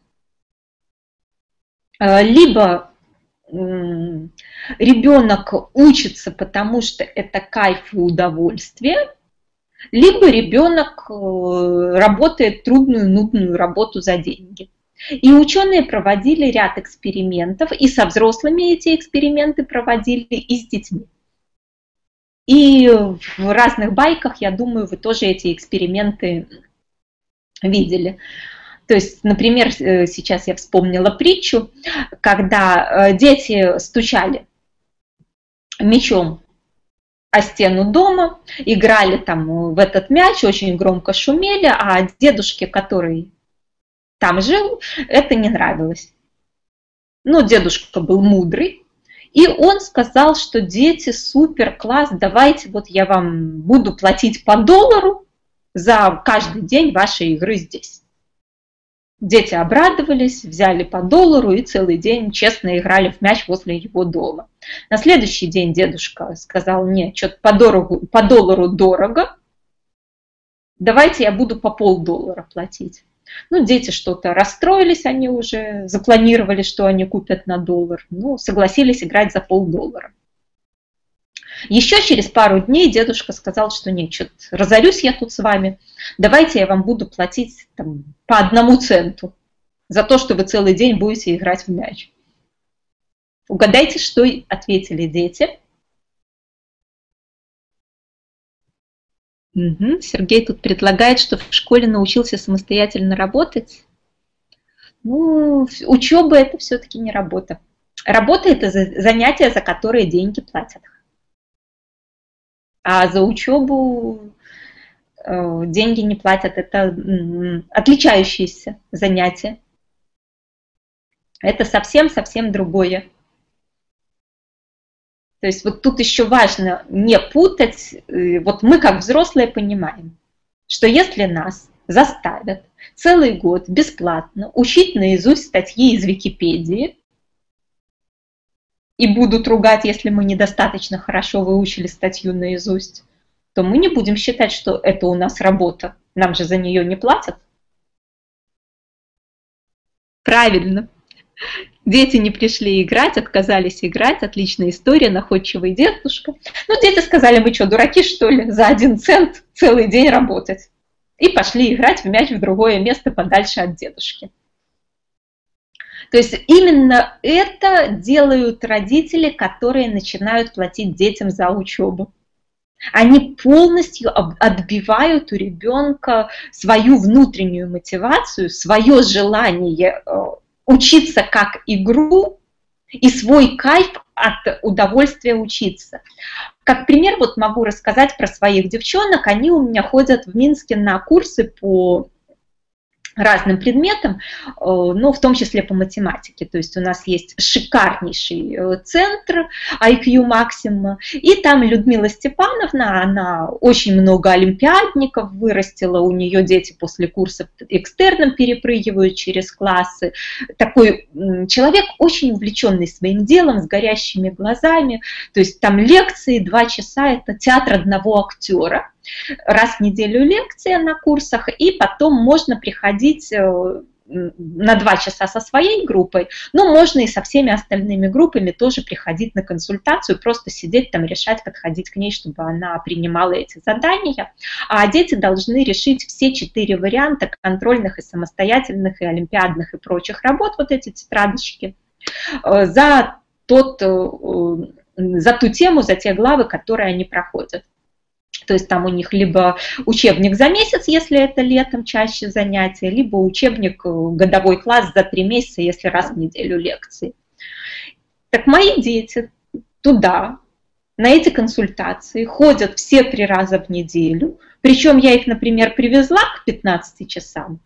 Э, либо ребенок учится, потому что это кайф и удовольствие, либо ребенок э, работает трудную, нудную работу за деньги. И ученые проводили ряд экспериментов, и со взрослыми эти эксперименты проводили, и с детьми. И в разных байках, я думаю, вы тоже эти эксперименты видели. То есть, например, э, сейчас я вспомнила притчу, когда э, дети стучали мечом о стену дома, играли там в этот мяч, очень громко шумели, а дедушке, который там жил, это не нравилось. Но дедушка был мудрый, и он сказал, что дети, супер, класс, давайте вот я вам буду платить по доллару за каждый день вашей игры здесь. Дети обрадовались, взяли по доллару и целый день честно играли в мяч возле его дома. На следующий день дедушка сказал, нет, что-то по, дорогу, по доллару дорого, давайте я буду по полдоллара платить. Ну, дети что-то расстроились, они уже запланировали, что они купят на доллар. Ну, согласились играть за полдоллара. Еще через пару дней дедушка сказал, что нет, разорюсь я тут с вами, давайте я вам буду платить там, по одному центу за то, что вы целый день будете играть в мяч. Угадайте, что ответили дети. Угу. Сергей тут предлагает, что в школе научился самостоятельно работать. Ну, учеба это все-таки не работа. Работа это занятие, за которое деньги платят. А за учебу э, деньги не платят. Это отличающиеся занятия. Это совсем-совсем другое. То есть вот тут еще важно не путать, э, вот мы как взрослые понимаем, что если нас заставят целый год бесплатно учить наизусть статьи из Википедии, и будут ругать, если мы недостаточно хорошо выучили статью наизусть, то мы не будем считать, что это у нас работа. Нам же за нее не платят. Правильно. Дети не пришли играть, отказались играть. Отличная история, находчивый дедушка. Ну, дети сказали, мы что, дураки, что ли, за один цент целый день работать? И пошли играть в мяч в другое место подальше от дедушки. То есть именно это делают родители, которые начинают платить детям за учебу. Они полностью отбивают у ребенка свою внутреннюю мотивацию, свое желание э, учиться как игру и свой кайф от удовольствия учиться. Как пример вот могу рассказать про своих девчонок. Они у меня ходят в Минске на курсы по разным предметам, э, но в том числе по математике. То есть у нас есть шикарнейший э, центр IQ Максима, и там Людмила Степановна, она очень много олимпиадников вырастила, у нее дети после курсов экстерном перепрыгивают через классы. Такой человек очень увлеченный своим делом, с горящими глазами. То есть там лекции, два часа, это театр одного актера раз в неделю лекция на курсах, и потом можно приходить э, на два часа со своей группой, но можно и со всеми остальными группами тоже приходить на консультацию, просто сидеть там, решать, подходить к ней, чтобы она принимала эти задания. А дети должны решить все четыре варианта контрольных и самостоятельных, и олимпиадных, и прочих работ, вот эти тетрадочки, э, за, тот, э, за ту тему, за те главы, которые они проходят. То есть там у них либо учебник за месяц, если это летом чаще занятия, либо учебник э, годовой класс за три месяца, если раз в неделю лекции. Так мои дети туда, на эти консультации ходят все три раза в неделю, причем я их, например, привезла к 15 часам,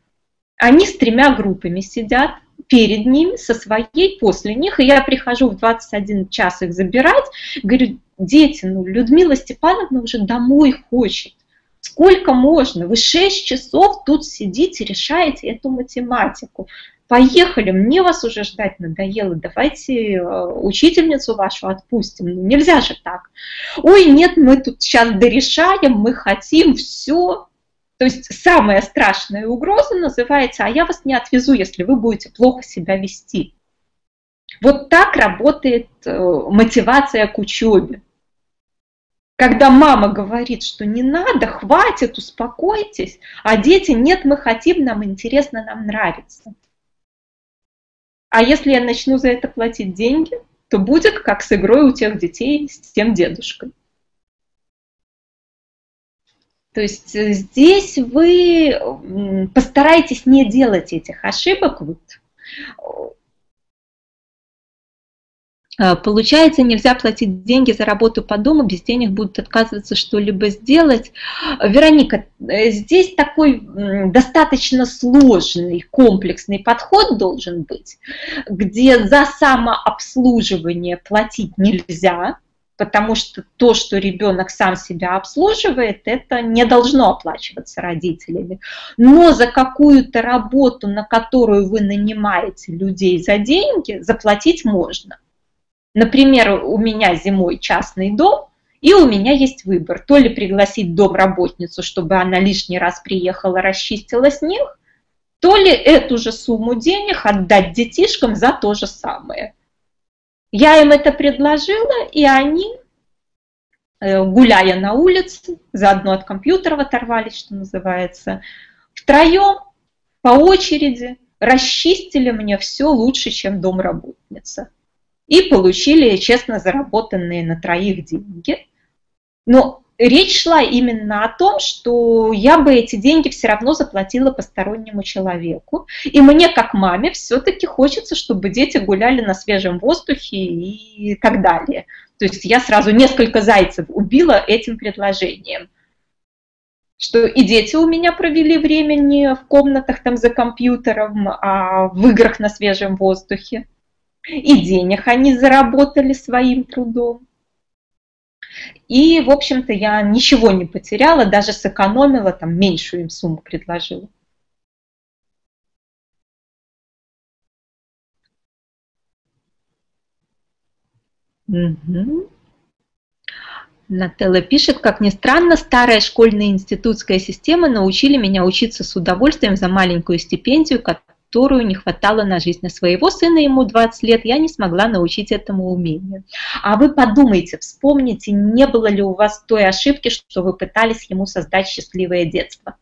они с тремя группами сидят, перед ними, со своей, после них, и я прихожу в 21 час их забирать, говорю, дети, ну, Людмила Степановна уже домой хочет. Сколько можно? Вы 6 часов тут сидите, решаете эту математику. Поехали, мне вас уже ждать надоело, давайте э, учительницу вашу отпустим. Ну, нельзя же так. Ой, нет, мы тут сейчас дорешаем, мы хотим все. То есть самая страшная угроза называется, а я вас не отвезу, если вы будете плохо себя вести. Вот так работает э, мотивация к учебе. Когда мама говорит, что не надо, хватит, успокойтесь, а дети, нет, мы хотим, нам интересно, нам нравится. А если я начну за это платить деньги, то будет как с игрой у тех детей с тем дедушкой. То есть э, здесь вы постарайтесь не делать этих ошибок. А, получается, нельзя платить деньги за работу по дому, без денег будут отказываться что-либо сделать. Вероника, э, здесь такой достаточно сложный, комплексный подход должен быть, где за самообслуживание платить нельзя, потому что то, что ребенок сам себя обслуживает, это не должно оплачиваться родителями. Но за какую-то работу, на которую вы нанимаете людей за деньги, заплатить можно. Например, у меня зимой частный дом, и у меня есть выбор. То ли пригласить домработницу, чтобы она лишний раз приехала, расчистила снег, то ли эту же сумму денег отдать детишкам за то же самое. Я им это предложила, и они, э, гуляя на улице, заодно от компьютера оторвались, что называется, втроем по очереди расчистили мне все лучше, чем домработница и получили честно заработанные на троих деньги. Но речь шла именно о том, что я бы эти деньги все равно заплатила постороннему человеку. И мне, как маме, все-таки хочется, чтобы дети гуляли на свежем воздухе и так далее. То есть я сразу несколько зайцев убила этим предложением. Что и дети у меня провели время не в комнатах там за компьютером, а в играх на свежем воздухе и денег они заработали своим трудом. И, в общем-то, я ничего не потеряла, даже сэкономила, там, меньшую им сумму предложила. Угу. Нателла пишет, как ни странно, старая школьная институтская система научили меня учиться с удовольствием за маленькую стипендию, которую не хватало на жизнь. На своего сына ему 20 лет я не смогла научить этому умению. А вы подумайте, вспомните, не было ли у вас той ошибки, что вы пытались ему создать счастливое детство.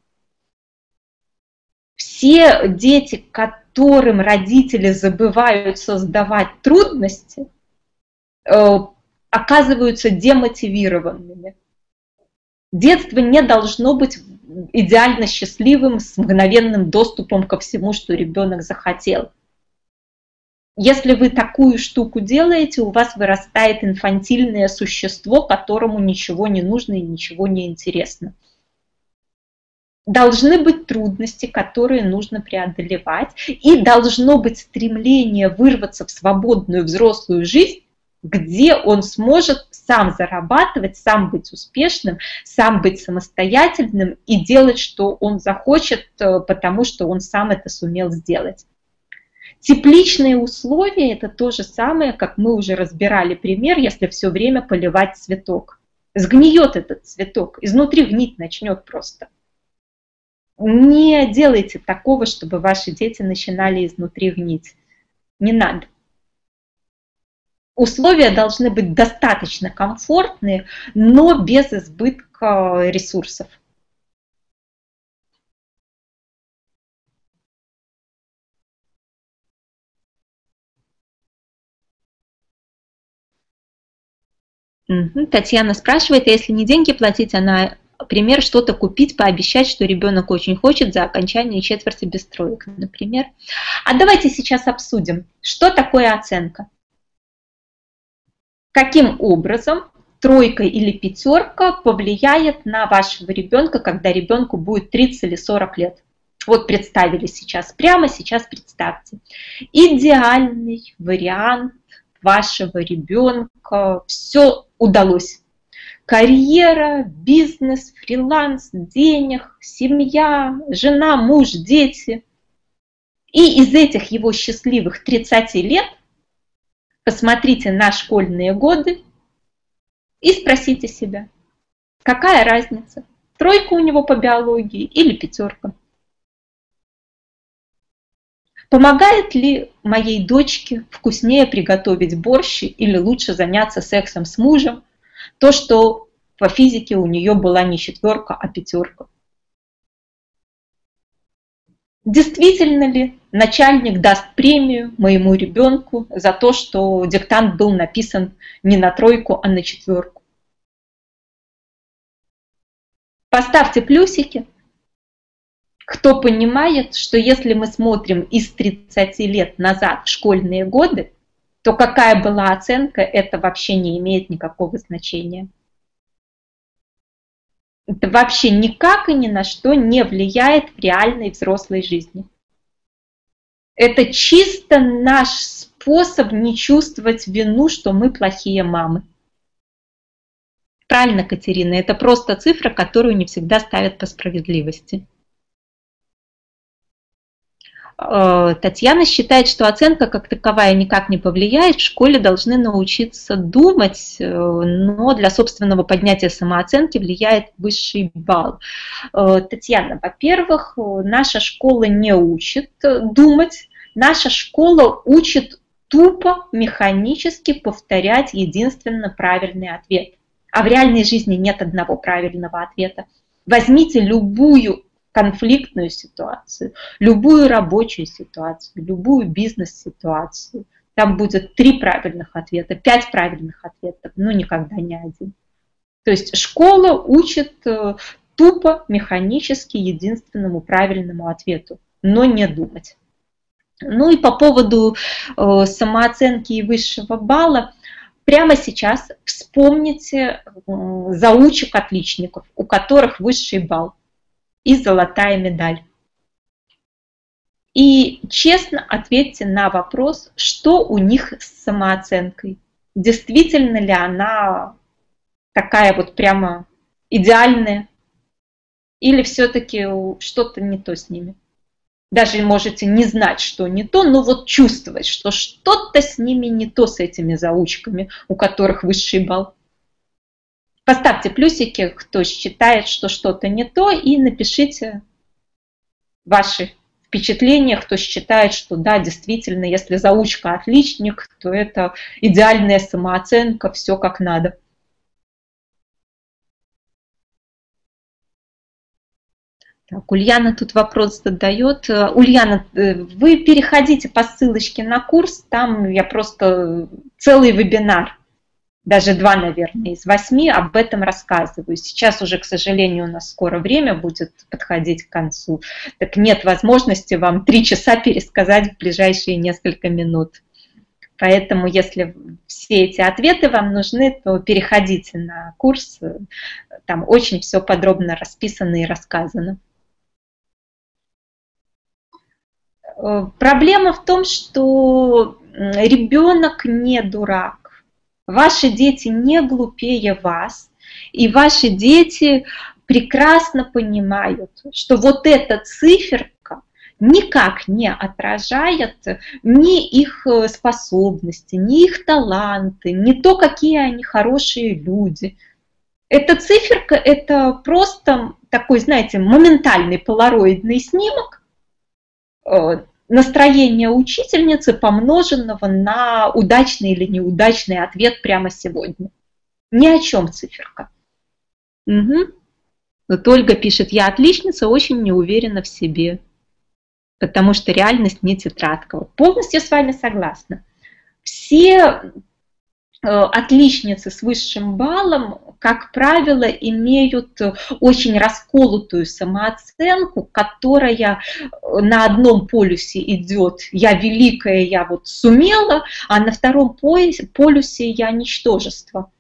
Все дети, которым родители забывают создавать трудности, э, оказываются демотивированными. Детство не должно быть идеально счастливым, с мгновенным доступом ко всему, что ребенок захотел. Если вы такую штуку делаете, у вас вырастает инфантильное существо, которому ничего не нужно и ничего не интересно. Должны быть трудности, которые нужно преодолевать, и должно быть стремление вырваться в свободную взрослую жизнь, где он сможет сам зарабатывать, сам быть успешным, сам быть самостоятельным и делать, что он захочет, э, потому что он сам это сумел сделать. Тепличные условия – это то же самое, как мы уже разбирали пример, если все время поливать цветок. Сгниет этот цветок, изнутри гнить начнет просто. Не делайте такого, чтобы ваши дети начинали изнутри гнить. Не надо условия должны быть достаточно комфортные, но без избытка ресурсов. Татьяна спрашивает, а если не деньги платить, она пример, что-то купить, пообещать, что ребенок очень хочет за окончание четверти без троек, например. А давайте сейчас обсудим, что такое оценка каким образом тройка или пятерка повлияет на вашего ребенка, когда ребенку будет 30 или 40 лет. Вот представили сейчас, прямо сейчас представьте. Идеальный вариант вашего ребенка, все удалось. Карьера, бизнес, фриланс, денег, семья, жена, муж, дети. И из этих его счастливых 30 лет – посмотрите на школьные годы и спросите себя, какая разница, тройка у него по биологии или пятерка. Помогает ли моей дочке вкуснее приготовить борщ или лучше заняться сексом с мужем, то, что по физике у нее была не четверка, а пятерка? Действительно ли начальник даст премию моему ребенку за то, что диктант был написан не на тройку, а на четверку? Поставьте плюсики. Кто понимает, что если мы смотрим из 30 лет назад в школьные годы, то какая была оценка, это вообще не имеет никакого значения это вообще никак и ни на что не влияет в реальной взрослой жизни. Это чисто наш способ не чувствовать вину, что мы плохие мамы. Правильно, Катерина, это просто цифра, которую не всегда ставят по справедливости. Э, Татьяна считает, что оценка как таковая никак не повлияет. В школе должны научиться думать, э, но для собственного поднятия самооценки влияет высший балл. Э, Татьяна, во-первых, наша школа не учит думать, наша школа учит тупо, механически повторять единственно правильный ответ. А в реальной жизни нет одного правильного ответа. Возьмите любую конфликтную ситуацию, любую рабочую ситуацию, любую бизнес-ситуацию. Там будет три правильных ответа, пять правильных ответов, но никогда не один. То есть школа учит э, тупо, механически единственному правильному ответу, но не думать. Ну и по поводу э, самооценки и высшего балла, прямо сейчас вспомните э, заучек отличников, у которых высший балл и золотая медаль. И честно ответьте на вопрос, что у них с самооценкой. Действительно ли она такая вот прямо идеальная? Или все-таки что-то не то с ними? Даже можете не знать, что не то, но вот чувствовать, что что-то с ними не то, с этими заучками, у которых высший балл. Поставьте плюсики, кто считает, что что-то не то, и напишите ваши впечатления, кто считает, что да, действительно, если заучка отличник, то это идеальная самооценка, все как надо. Так, Ульяна тут вопрос задает. Ульяна, э, вы переходите по ссылочке на курс, там я просто целый вебинар, даже два, наверное, из восьми об этом рассказываю. Сейчас уже, к сожалению, у нас скоро время будет подходить к концу, так нет возможности вам три часа пересказать в ближайшие несколько минут. Поэтому, если все эти ответы вам нужны, то переходите на курс, там очень все подробно расписано и рассказано. Э, проблема в том, что ребенок не дурак. Ваши дети не глупее вас, и ваши дети прекрасно понимают, что вот эта циферка никак не отражает ни их э, способности, ни их таланты, ни то, какие они хорошие люди. Эта циферка – это просто такой, знаете, моментальный полароидный снимок, Э, настроение учительницы, помноженного на удачный или неудачный ответ прямо сегодня. Ни о чем циферка. Угу. Вот Ольга пишет, я отличница, очень не уверена в себе, потому что реальность не тетрадка. Полностью с вами согласна. Все отличницы с высшим баллом, как правило, имеют очень расколотую самооценку, которая на одном полюсе идет «я великая, я вот сумела», а на втором полюсе «я ничтожество».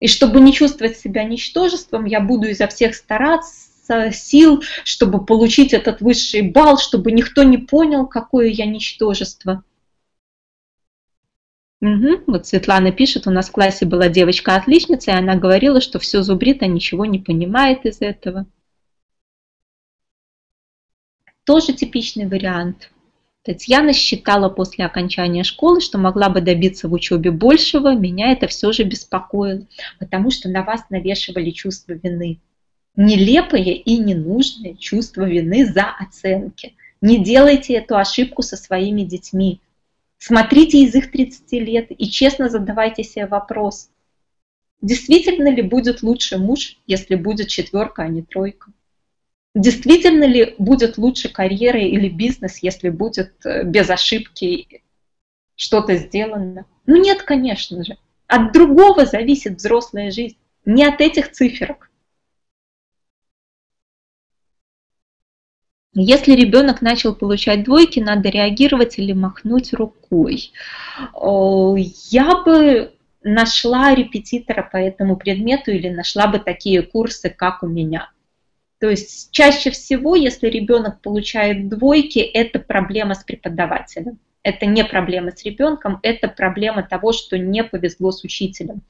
И чтобы не чувствовать себя ничтожеством, я буду изо всех стараться, сил, чтобы получить этот высший балл, чтобы никто не понял, какое я ничтожество. Угу. Вот Светлана пишет, у нас в классе была девочка-отличница, и она говорила, что все зубрит, а ничего не понимает из этого. Тоже типичный вариант. Татьяна считала после окончания школы, что могла бы добиться в учебе большего, меня это все же беспокоило, потому что на вас навешивали чувство вины. Нелепое и ненужное чувство вины за оценки. Не делайте эту ошибку со своими детьми. Смотрите из их 30 лет и честно задавайте себе вопрос, действительно ли будет лучше муж, если будет четверка, а не тройка? Действительно ли будет лучше карьера или бизнес, если будет э, без ошибки что-то сделано? Ну нет, конечно же. От другого зависит взрослая жизнь, не от этих циферок. Если ребенок начал получать двойки, надо реагировать или махнуть рукой. Я бы нашла репетитора по этому предмету или нашла бы такие курсы, как у меня. То есть чаще всего, если ребенок получает двойки, это проблема с преподавателем. Это не проблема с ребенком, это проблема того, что не повезло с учителем.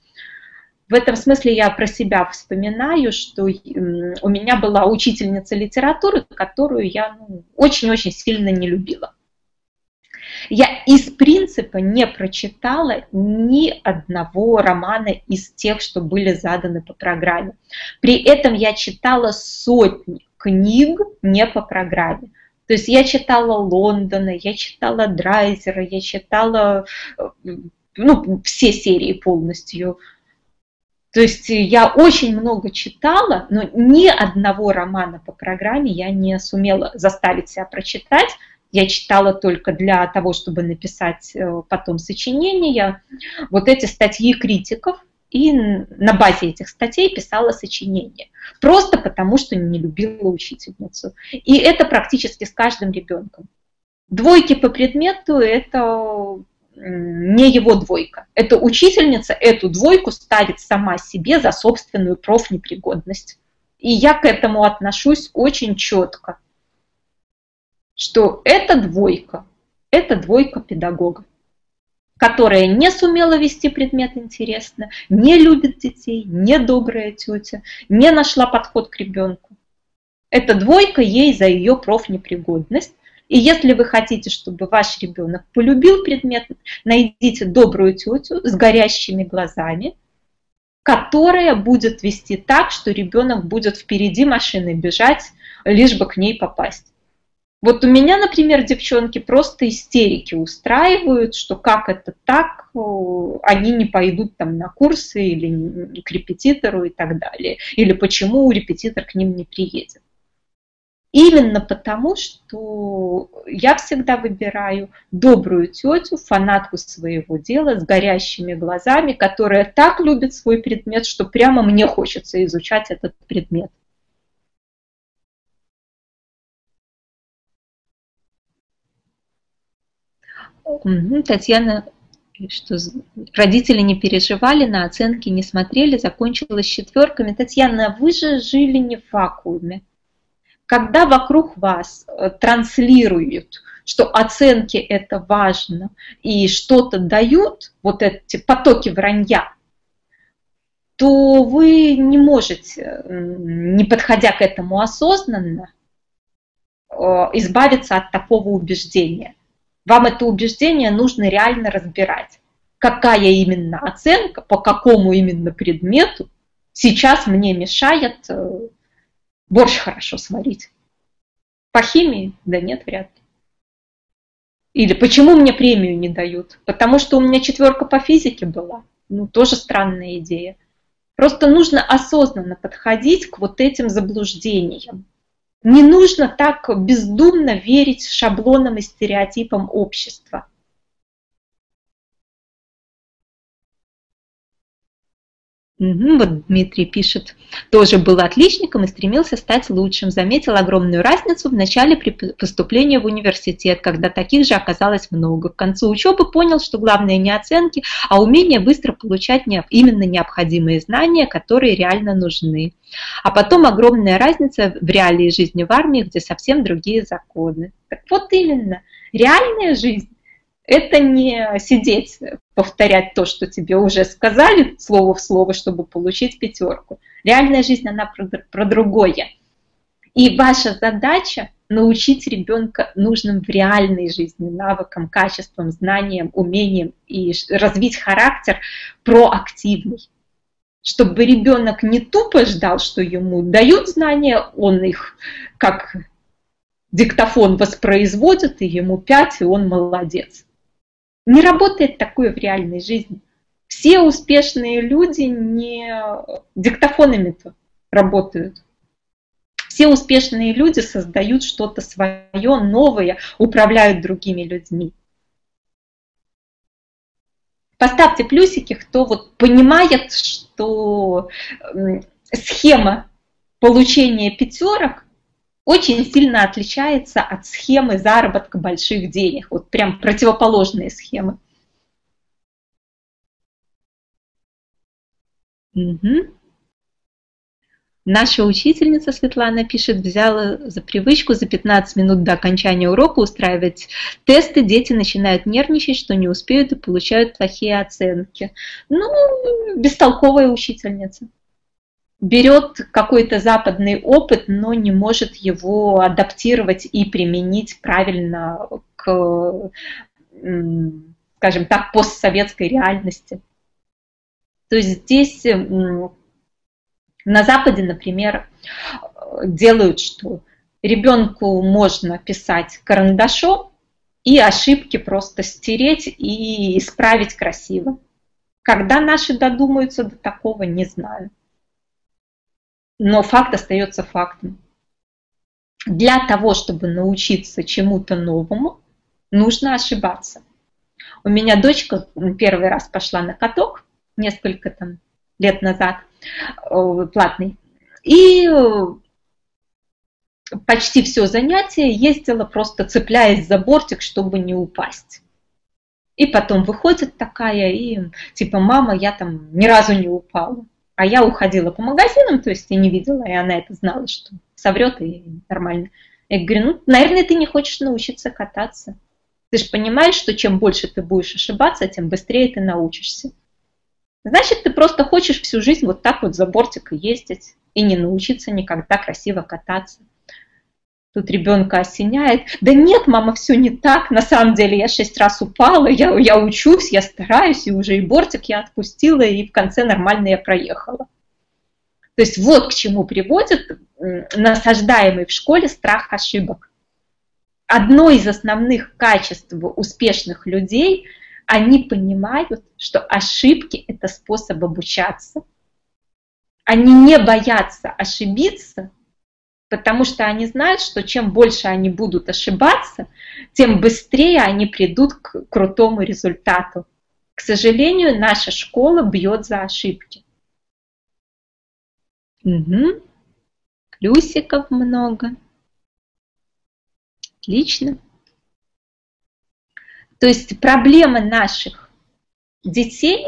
В этом смысле я про себя вспоминаю, что у меня была учительница литературы, которую я ну, очень-очень сильно не любила. Я из принципа не прочитала ни одного романа из тех, что были заданы по программе. При этом я читала сотни книг не по программе. То есть я читала Лондона, я читала Драйзера, я читала э, ну, все серии полностью то есть я очень много читала, но ни одного романа по программе я не сумела заставить себя прочитать. Я читала только для того, чтобы написать э, потом сочинения, вот эти статьи критиков, и на базе этих статей писала сочинения. Просто потому, что не любила учительницу. И это практически с каждым ребенком. Двойки по предмету – это не его двойка. Эта учительница эту двойку ставит сама себе за собственную профнепригодность. И я к этому отношусь очень четко, что эта двойка, это двойка педагога, которая не сумела вести предмет интересно, не любит детей, не добрая тетя, не нашла подход к ребенку. Эта двойка ей за ее профнепригодность, И если вы хотите, чтобы ваш ребенок полюбил предмет, найдите добрую тетю с горящими глазами, которая будет вести так, что ребенок будет впереди машины бежать, лишь бы к ней попасть. Вот у меня, например, девчонки просто истерики устраивают, что как это так, они не пойдут там на курсы или к репетитору и так далее. Или почему репетитор к ним не приедет. Именно потому, что я всегда выбираю добрую тетю, фанатку своего дела, с горящими глазами, которая так любит свой предмет, что прямо мне хочется изучать этот предмет. Татьяна, что родители не переживали, на оценки не смотрели, закончилась четверками. Татьяна, вы же жили не в вакууме. Когда вокруг вас э, транслируют, что оценки это важно и что-то дают, вот эти потоки вранья, то вы не можете, не подходя к этому осознанно, э, избавиться от такого убеждения. Вам это убеждение нужно реально разбирать. Какая именно оценка, по какому именно предмету сейчас мне мешает э, борщ хорошо сварить. По химии? Да нет, вряд ли. Или почему мне премию не дают? Потому что у меня четверка по физике была. Ну, тоже странная идея. Просто нужно осознанно подходить к вот этим заблуждениям. Не нужно так бездумно верить шаблонам и стереотипам общества. Угу, вот Дмитрий пишет, тоже был отличником и стремился стать лучшим. Заметил огромную разницу в начале при поступлении в университет, когда таких же оказалось много. К концу учебы понял, что главное не оценки, а умение быстро получать именно необходимые знания, которые реально нужны. А потом огромная разница в реалии жизни в армии, где совсем другие законы. Так вот именно, реальная жизнь это не сидеть, повторять то, что тебе уже сказали слово в слово, чтобы получить пятерку. Реальная жизнь, она про, про другое. И ваша задача научить ребенка нужным в реальной жизни навыкам, качествам, знаниям, умениям и развить характер проактивный. Чтобы ребенок не тупо ждал, что ему дают знания, он их как диктофон воспроизводит, и ему пять, и он молодец. Не работает такое в реальной жизни. Все успешные люди не диктофонами-то работают. Все успешные люди создают что-то свое, новое, управляют другими людьми. Поставьте плюсики, кто вот понимает, что схема получения пятерок очень сильно отличается от схемы заработка больших денег. Вот прям противоположные схемы. Угу. Наша учительница Светлана пишет, взяла за привычку за 15 минут до окончания урока устраивать тесты. Дети начинают нервничать, что не успеют и получают плохие оценки. Ну, бестолковая учительница берет какой-то западный опыт, но не может его адаптировать и применить правильно к, скажем так, постсоветской реальности. То есть здесь на Западе, например, делают что? Ребенку можно писать карандашом и ошибки просто стереть и исправить красиво. Когда наши додумаются до такого, не знаю но факт остается фактом. Для того, чтобы научиться чему-то новому, нужно ошибаться. У меня дочка первый раз пошла на каток несколько там лет назад, э, платный, и э, почти все занятие ездила просто цепляясь за бортик, чтобы не упасть. И потом выходит такая и типа, мама, я там ни разу не упала. А я уходила по магазинам, то есть я не видела, и она это знала, что соврет и нормально. Я говорю, ну, наверное, ты не хочешь научиться кататься. Ты же понимаешь, что чем больше ты будешь ошибаться, тем быстрее ты научишься. Значит, ты просто хочешь всю жизнь вот так вот за бортик ездить и не научиться никогда красиво кататься. Тут ребенка осеняет, да нет, мама, все не так, на самом деле я шесть раз упала, я, я учусь, я стараюсь, и уже и бортик я отпустила, и в конце нормально я проехала. То есть вот к чему приводит насаждаемый в школе страх ошибок. Одно из основных качеств успешных людей, они понимают, что ошибки – это способ обучаться. Они не боятся ошибиться, потому что они знают, что чем больше они будут ошибаться, тем быстрее они придут к крутому результату. К сожалению, наша школа бьет за ошибки. Угу. Плюсиков много. Отлично. То есть проблемы наших детей,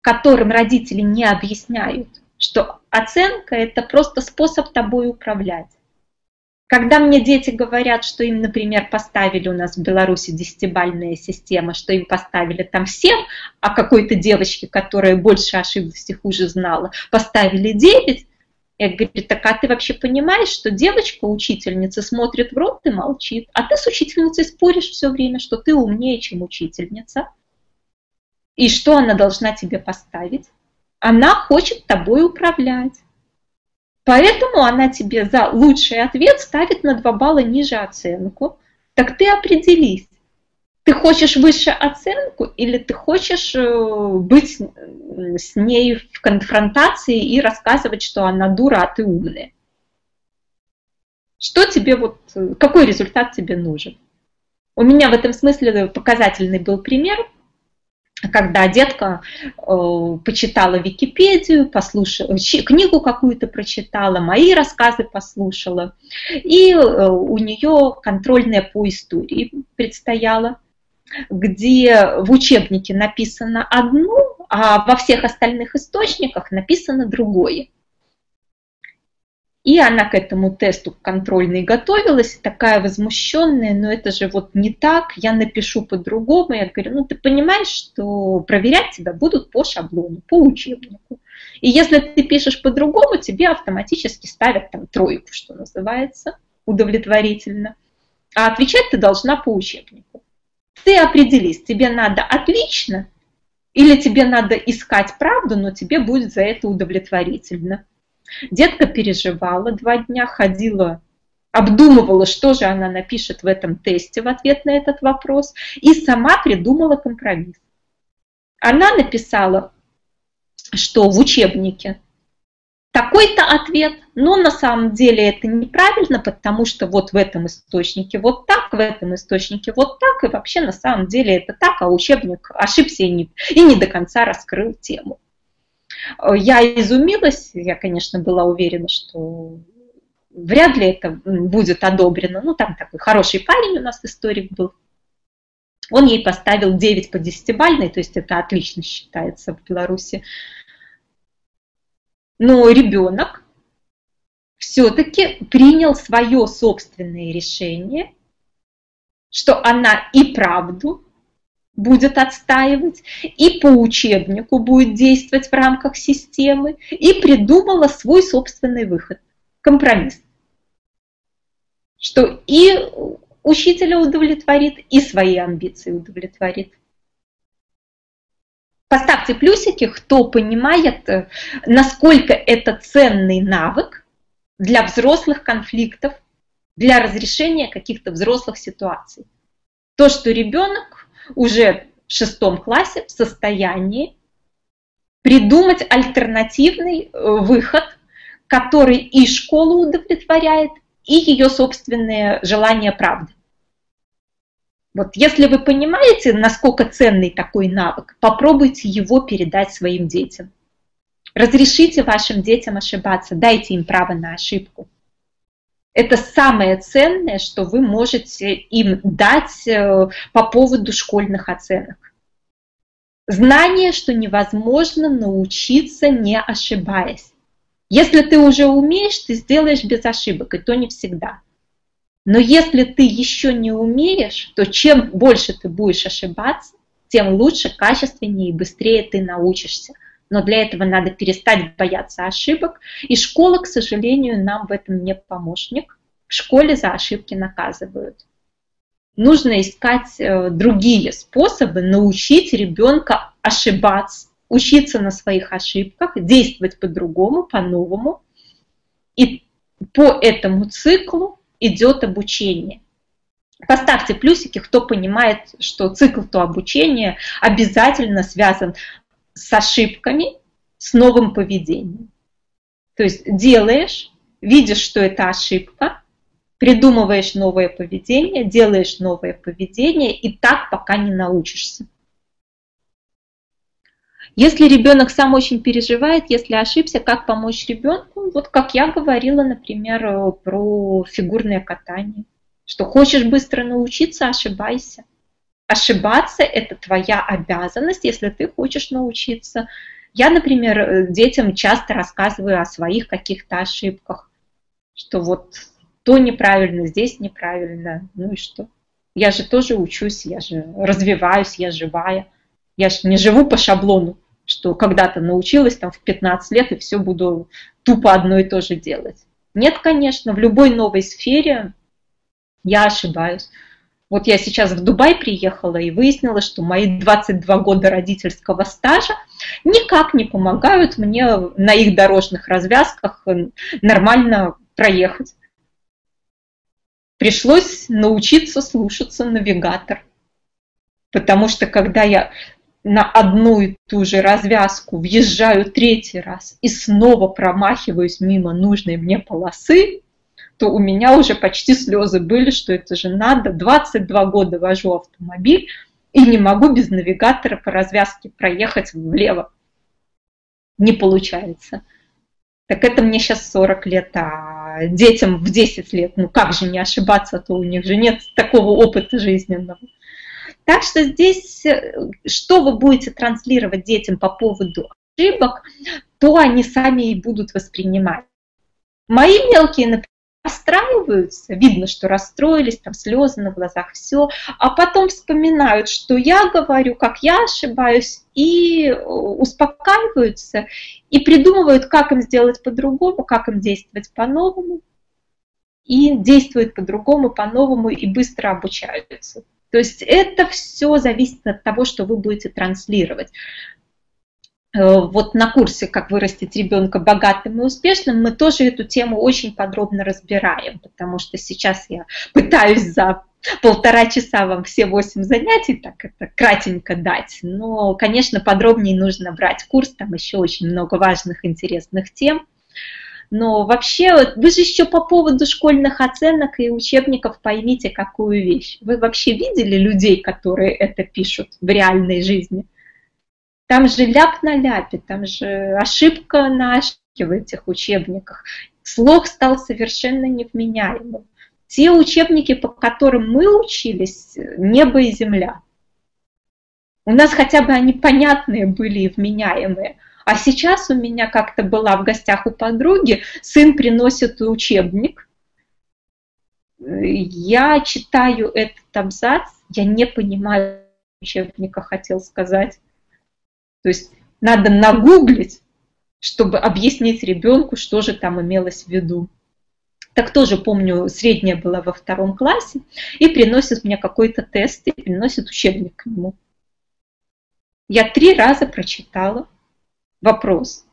которым родители не объясняют, что оценка – это просто способ тобой управлять. Когда мне дети говорят, что им, например, поставили у нас в Беларуси десятибальная система, что им поставили там 7, а какой-то девочке, которая больше ошиблась и хуже знала, поставили 9, я говорю, так а ты вообще понимаешь, что девочка, учительница, смотрит в рот и молчит, а ты с учительницей споришь все время, что ты умнее, чем учительница, и что она должна тебе поставить? Она хочет тобой управлять. Поэтому она тебе за лучший ответ ставит на 2 балла ниже оценку. Так ты определись. Ты хочешь выше оценку или ты хочешь э, быть с ней в конфронтации и рассказывать, что она дура, а ты умная? Что тебе вот, какой результат тебе нужен? У меня в этом смысле показательный был пример – когда детка э, почитала Википедию, послушала, книгу какую-то прочитала, мои рассказы послушала, и э, у нее контрольная по истории предстояла, где в учебнике написано одно, а во всех остальных источниках написано другое. И она к этому тесту контрольной готовилась, такая возмущенная, но это же вот не так, я напишу по-другому. Я говорю, ну ты понимаешь, что проверять тебя будут по шаблону, по учебнику. И если ты пишешь по-другому, тебе автоматически ставят там тройку, что называется, удовлетворительно. А отвечать ты должна по учебнику. Ты определись, тебе надо отлично или тебе надо искать правду, но тебе будет за это удовлетворительно. Детка переживала два дня, ходила, обдумывала, что же она напишет в этом тесте в ответ на этот вопрос, и сама придумала компромисс. Она написала, что в учебнике такой-то ответ, но на самом деле это неправильно, потому что вот в этом источнике вот так, в этом источнике вот так, и вообще на самом деле это так, а учебник ошибся и не, и не до конца раскрыл тему. Я изумилась, я, конечно, была уверена, что вряд ли это будет одобрено. Ну, там такой хороший парень у нас историк был. Он ей поставил 9 по 10-бальной, то есть это отлично считается в Беларуси. Но ребенок все-таки принял свое собственное решение, что она и правду будет отстаивать, и по учебнику будет действовать в рамках системы, и придумала свой собственный выход, компромисс. Что и учителя удовлетворит, и свои амбиции удовлетворит. Поставьте плюсики, кто понимает, э, насколько это ценный навык для взрослых конфликтов, для разрешения каких-то взрослых ситуаций. То, что ребенок уже в шестом классе в состоянии придумать альтернативный э, выход, который и школу удовлетворяет, и ее собственные желания правды. Вот если вы понимаете, насколько ценный такой навык, попробуйте его передать своим детям. Разрешите вашим детям ошибаться, дайте им право на ошибку. Это самое ценное, что вы можете им дать э, по поводу школьных оценок. Знание, что невозможно научиться не ошибаясь. Если ты уже умеешь, ты сделаешь без ошибок, и то не всегда. Но если ты еще не умеешь, то чем больше ты будешь ошибаться, тем лучше, качественнее и быстрее ты научишься но для этого надо перестать бояться ошибок. И школа, к сожалению, нам в этом не помощник. В школе за ошибки наказывают. Нужно искать э, другие способы научить ребенка ошибаться, учиться на своих ошибках, действовать по-другому, по-новому. И по этому циклу идет обучение. Поставьте плюсики, кто понимает, что цикл то обучения обязательно связан с ошибками, с новым поведением. То есть делаешь, видишь, что это ошибка, придумываешь новое поведение, делаешь новое поведение, и так пока не научишься. Если ребенок сам очень переживает, если ошибся, как помочь ребенку? Вот как я говорила, например, про фигурное катание. Что хочешь быстро научиться, ошибайся. Ошибаться – это твоя обязанность, если ты хочешь научиться. Я, например, детям часто рассказываю о своих каких-то ошибках, что вот то неправильно, здесь неправильно, ну и что? Я же тоже учусь, я же развиваюсь, я живая. Я же не живу по шаблону, что когда-то научилась там в 15 лет и все буду тупо одно и то же делать. Нет, конечно, в любой новой сфере я ошибаюсь. Вот я сейчас в Дубай приехала и выяснила, что мои 22 года родительского стажа никак не помогают мне на их дорожных развязках нормально проехать. Пришлось научиться слушаться навигатор. Потому что когда я на одну и ту же развязку въезжаю третий раз и снова промахиваюсь мимо нужной мне полосы, то у меня уже почти слезы были, что это же надо. 22 года вожу автомобиль и не могу без навигатора по развязке проехать влево. Не получается. Так это мне сейчас 40 лет, а детям в 10 лет, ну как же не ошибаться, а то у них же нет такого опыта жизненного. Так что здесь, э, что вы будете транслировать детям по поводу ошибок, то они сами и будут воспринимать. Мои мелкие, например, расстраиваются, видно, что расстроились, там слезы на глазах, все, а потом вспоминают, что я говорю, как я ошибаюсь, и э, успокаиваются, и придумывают, как им сделать по-другому, как им действовать по-новому, и действуют по-другому, по-новому, и быстро обучаются. То есть это все зависит от того, что вы будете транслировать. Э, вот на курсе «Как вырастить ребенка богатым и успешным» мы тоже эту тему очень подробно разбираем, потому что сейчас я пытаюсь за полтора часа вам все восемь занятий так это кратенько дать. Но, конечно, подробнее нужно брать курс, там еще очень много важных, интересных тем. Но вообще, вы же еще по поводу школьных оценок и учебников поймите, какую вещь. Вы вообще видели людей, которые это пишут в реальной жизни? Там же ляп на ляпе, там же ошибка на ошибке в этих учебниках. Слог стал совершенно невменяемым. Те учебники, по которым мы учились, небо и земля. У нас хотя бы они понятные были и вменяемые. А сейчас у меня как-то была в гостях у подруги, сын приносит учебник, я читаю этот абзац, я не понимаю учебника, хотел сказать. То есть надо нагуглить, чтобы объяснить ребенку, что же там имелось в виду. Так тоже помню, средняя была во втором классе, и приносит мне какой-то тест, и приносит учебник к нему. Я три раза прочитала вопрос.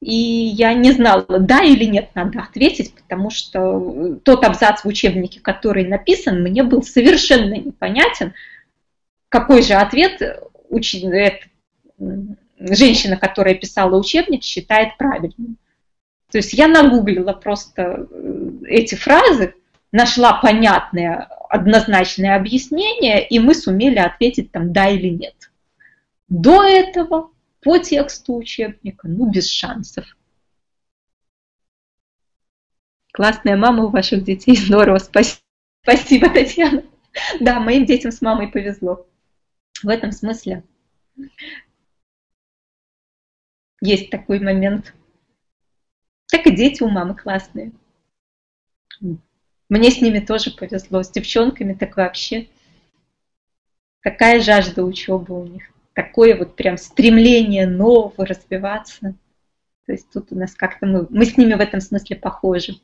И я не знала, да или нет надо ответить, потому что тот абзац в учебнике, который написан, мне был совершенно непонятен. Какой же ответ уч женщина, которая писала учебник, считает правильным. То есть я нагуглила просто э, эти фразы, нашла понятное, однозначное объяснение, и мы сумели ответить там да или нет. До этого по тексту учебника, ну, без шансов. Классная мама у ваших детей, здорово, спасибо, спасибо Татьяна. Да, моим детям с мамой повезло. В этом смысле есть такой момент. Так и дети у мамы классные. Мне с ними тоже повезло. С девчонками так вообще. Такая жажда учебы у них. Такое вот прям стремление нового развиваться. То есть тут у нас как-то мы, мы с ними в этом смысле похожи.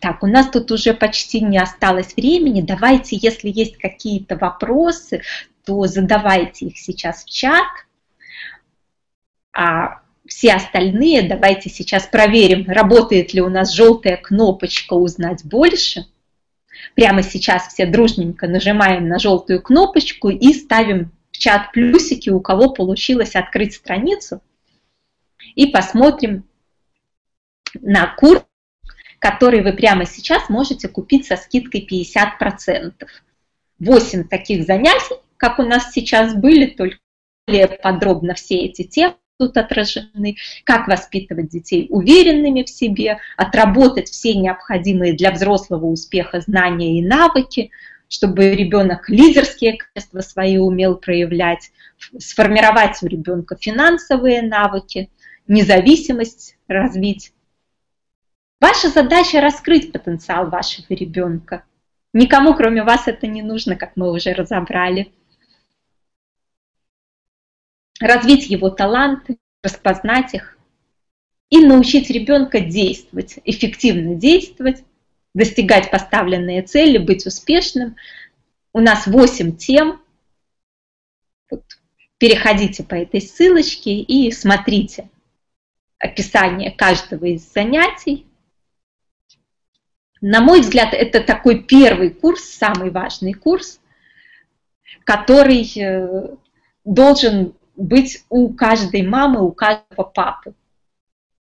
Так, у нас тут уже почти не осталось времени. Давайте, если есть какие-то вопросы, то задавайте их сейчас в чат. А все остальные давайте сейчас проверим, работает ли у нас желтая кнопочка «Узнать больше». Прямо сейчас все дружненько нажимаем на желтую кнопочку и ставим в чат плюсики, у кого получилось открыть страницу. И посмотрим на курс, который вы прямо сейчас можете купить со скидкой 50%. 8 таких занятий, как у нас сейчас были, только более подробно все эти темы тут отражены, как воспитывать детей уверенными в себе, отработать все необходимые для взрослого успеха знания и навыки, чтобы ребенок лидерские качества свои умел проявлять, сформировать у ребенка финансовые навыки, независимость развить. Ваша задача раскрыть потенциал вашего ребенка. Никому, кроме вас, это не нужно, как мы уже разобрали развить его таланты, распознать их и научить ребенка действовать, эффективно действовать, достигать поставленные цели, быть успешным. У нас 8 тем. Вот. Переходите по этой ссылочке и смотрите описание каждого из занятий. На мой взгляд, это такой первый курс, самый важный курс, который э, должен быть у каждой мамы, у каждого папы.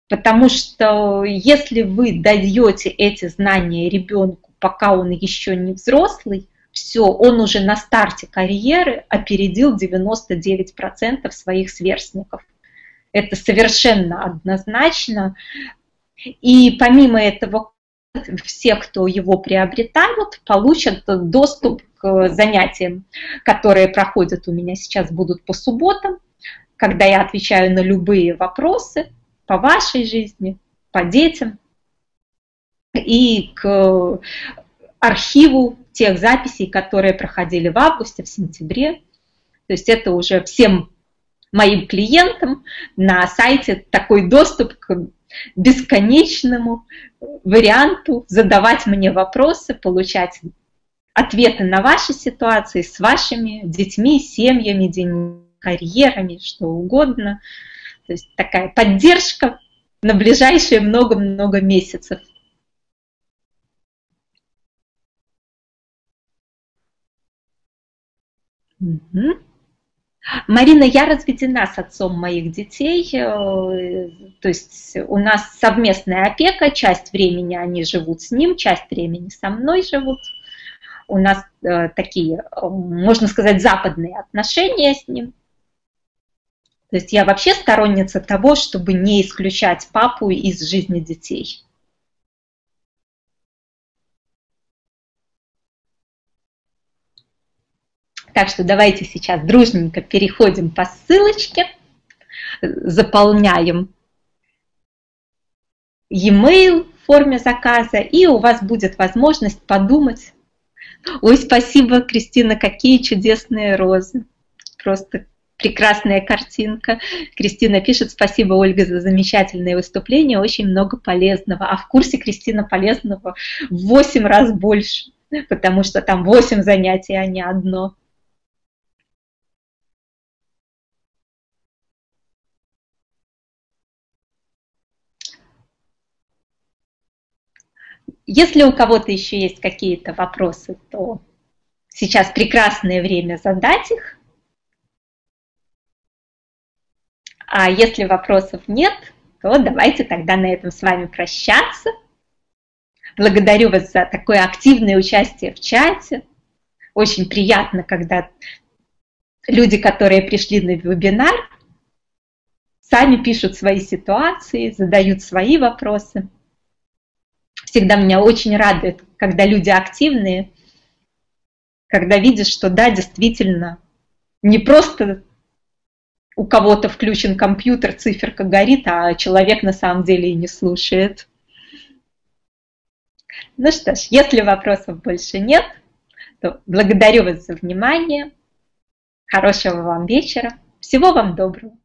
Потому что если вы даете эти знания ребенку, пока он еще не взрослый, все, он уже на старте карьеры опередил 99% своих сверстников. Это совершенно однозначно. И помимо этого, все, кто его приобретают, получат доступ к занятиям, которые проходят у меня сейчас будут по субботам, когда я отвечаю на любые вопросы по вашей жизни, по детям и к архиву тех записей, которые проходили в августе, в сентябре. То есть это уже всем моим клиентам на сайте такой доступ к бесконечному варианту задавать мне вопросы, получать ответы на ваши ситуации с вашими детьми, семьями, карьерами, что угодно. То есть такая поддержка на ближайшие много-много месяцев. Угу. Марина, я разведена с отцом моих детей, э, то есть у нас совместная опека, часть времени они живут с ним, часть времени со мной живут. У нас э, такие, э, можно сказать, западные отношения с ним. То есть я вообще сторонница того, чтобы не исключать папу из жизни детей. Так что давайте сейчас дружненько переходим по ссылочке, заполняем e-mail в форме заказа, и у вас будет возможность подумать. Ой, спасибо, Кристина, какие чудесные розы. Просто прекрасная картинка. Кристина пишет, спасибо, Ольга, за замечательное выступление, очень много полезного. А в курсе Кристина полезного в 8 раз больше, потому что там 8 занятий, а не одно. Если у кого-то еще есть какие-то вопросы, то сейчас прекрасное время задать их. А если вопросов нет, то давайте тогда на этом с вами прощаться. Благодарю вас за такое активное участие в чате. Очень приятно, когда люди, которые пришли на вебинар, сами пишут свои ситуации, задают свои вопросы. Всегда меня очень радует, когда люди активные, когда видишь, что да, действительно, не просто у кого-то включен компьютер, циферка горит, а человек на самом деле и не слушает. Ну что ж, если вопросов больше нет, то благодарю вас за внимание. Хорошего вам вечера. Всего вам доброго.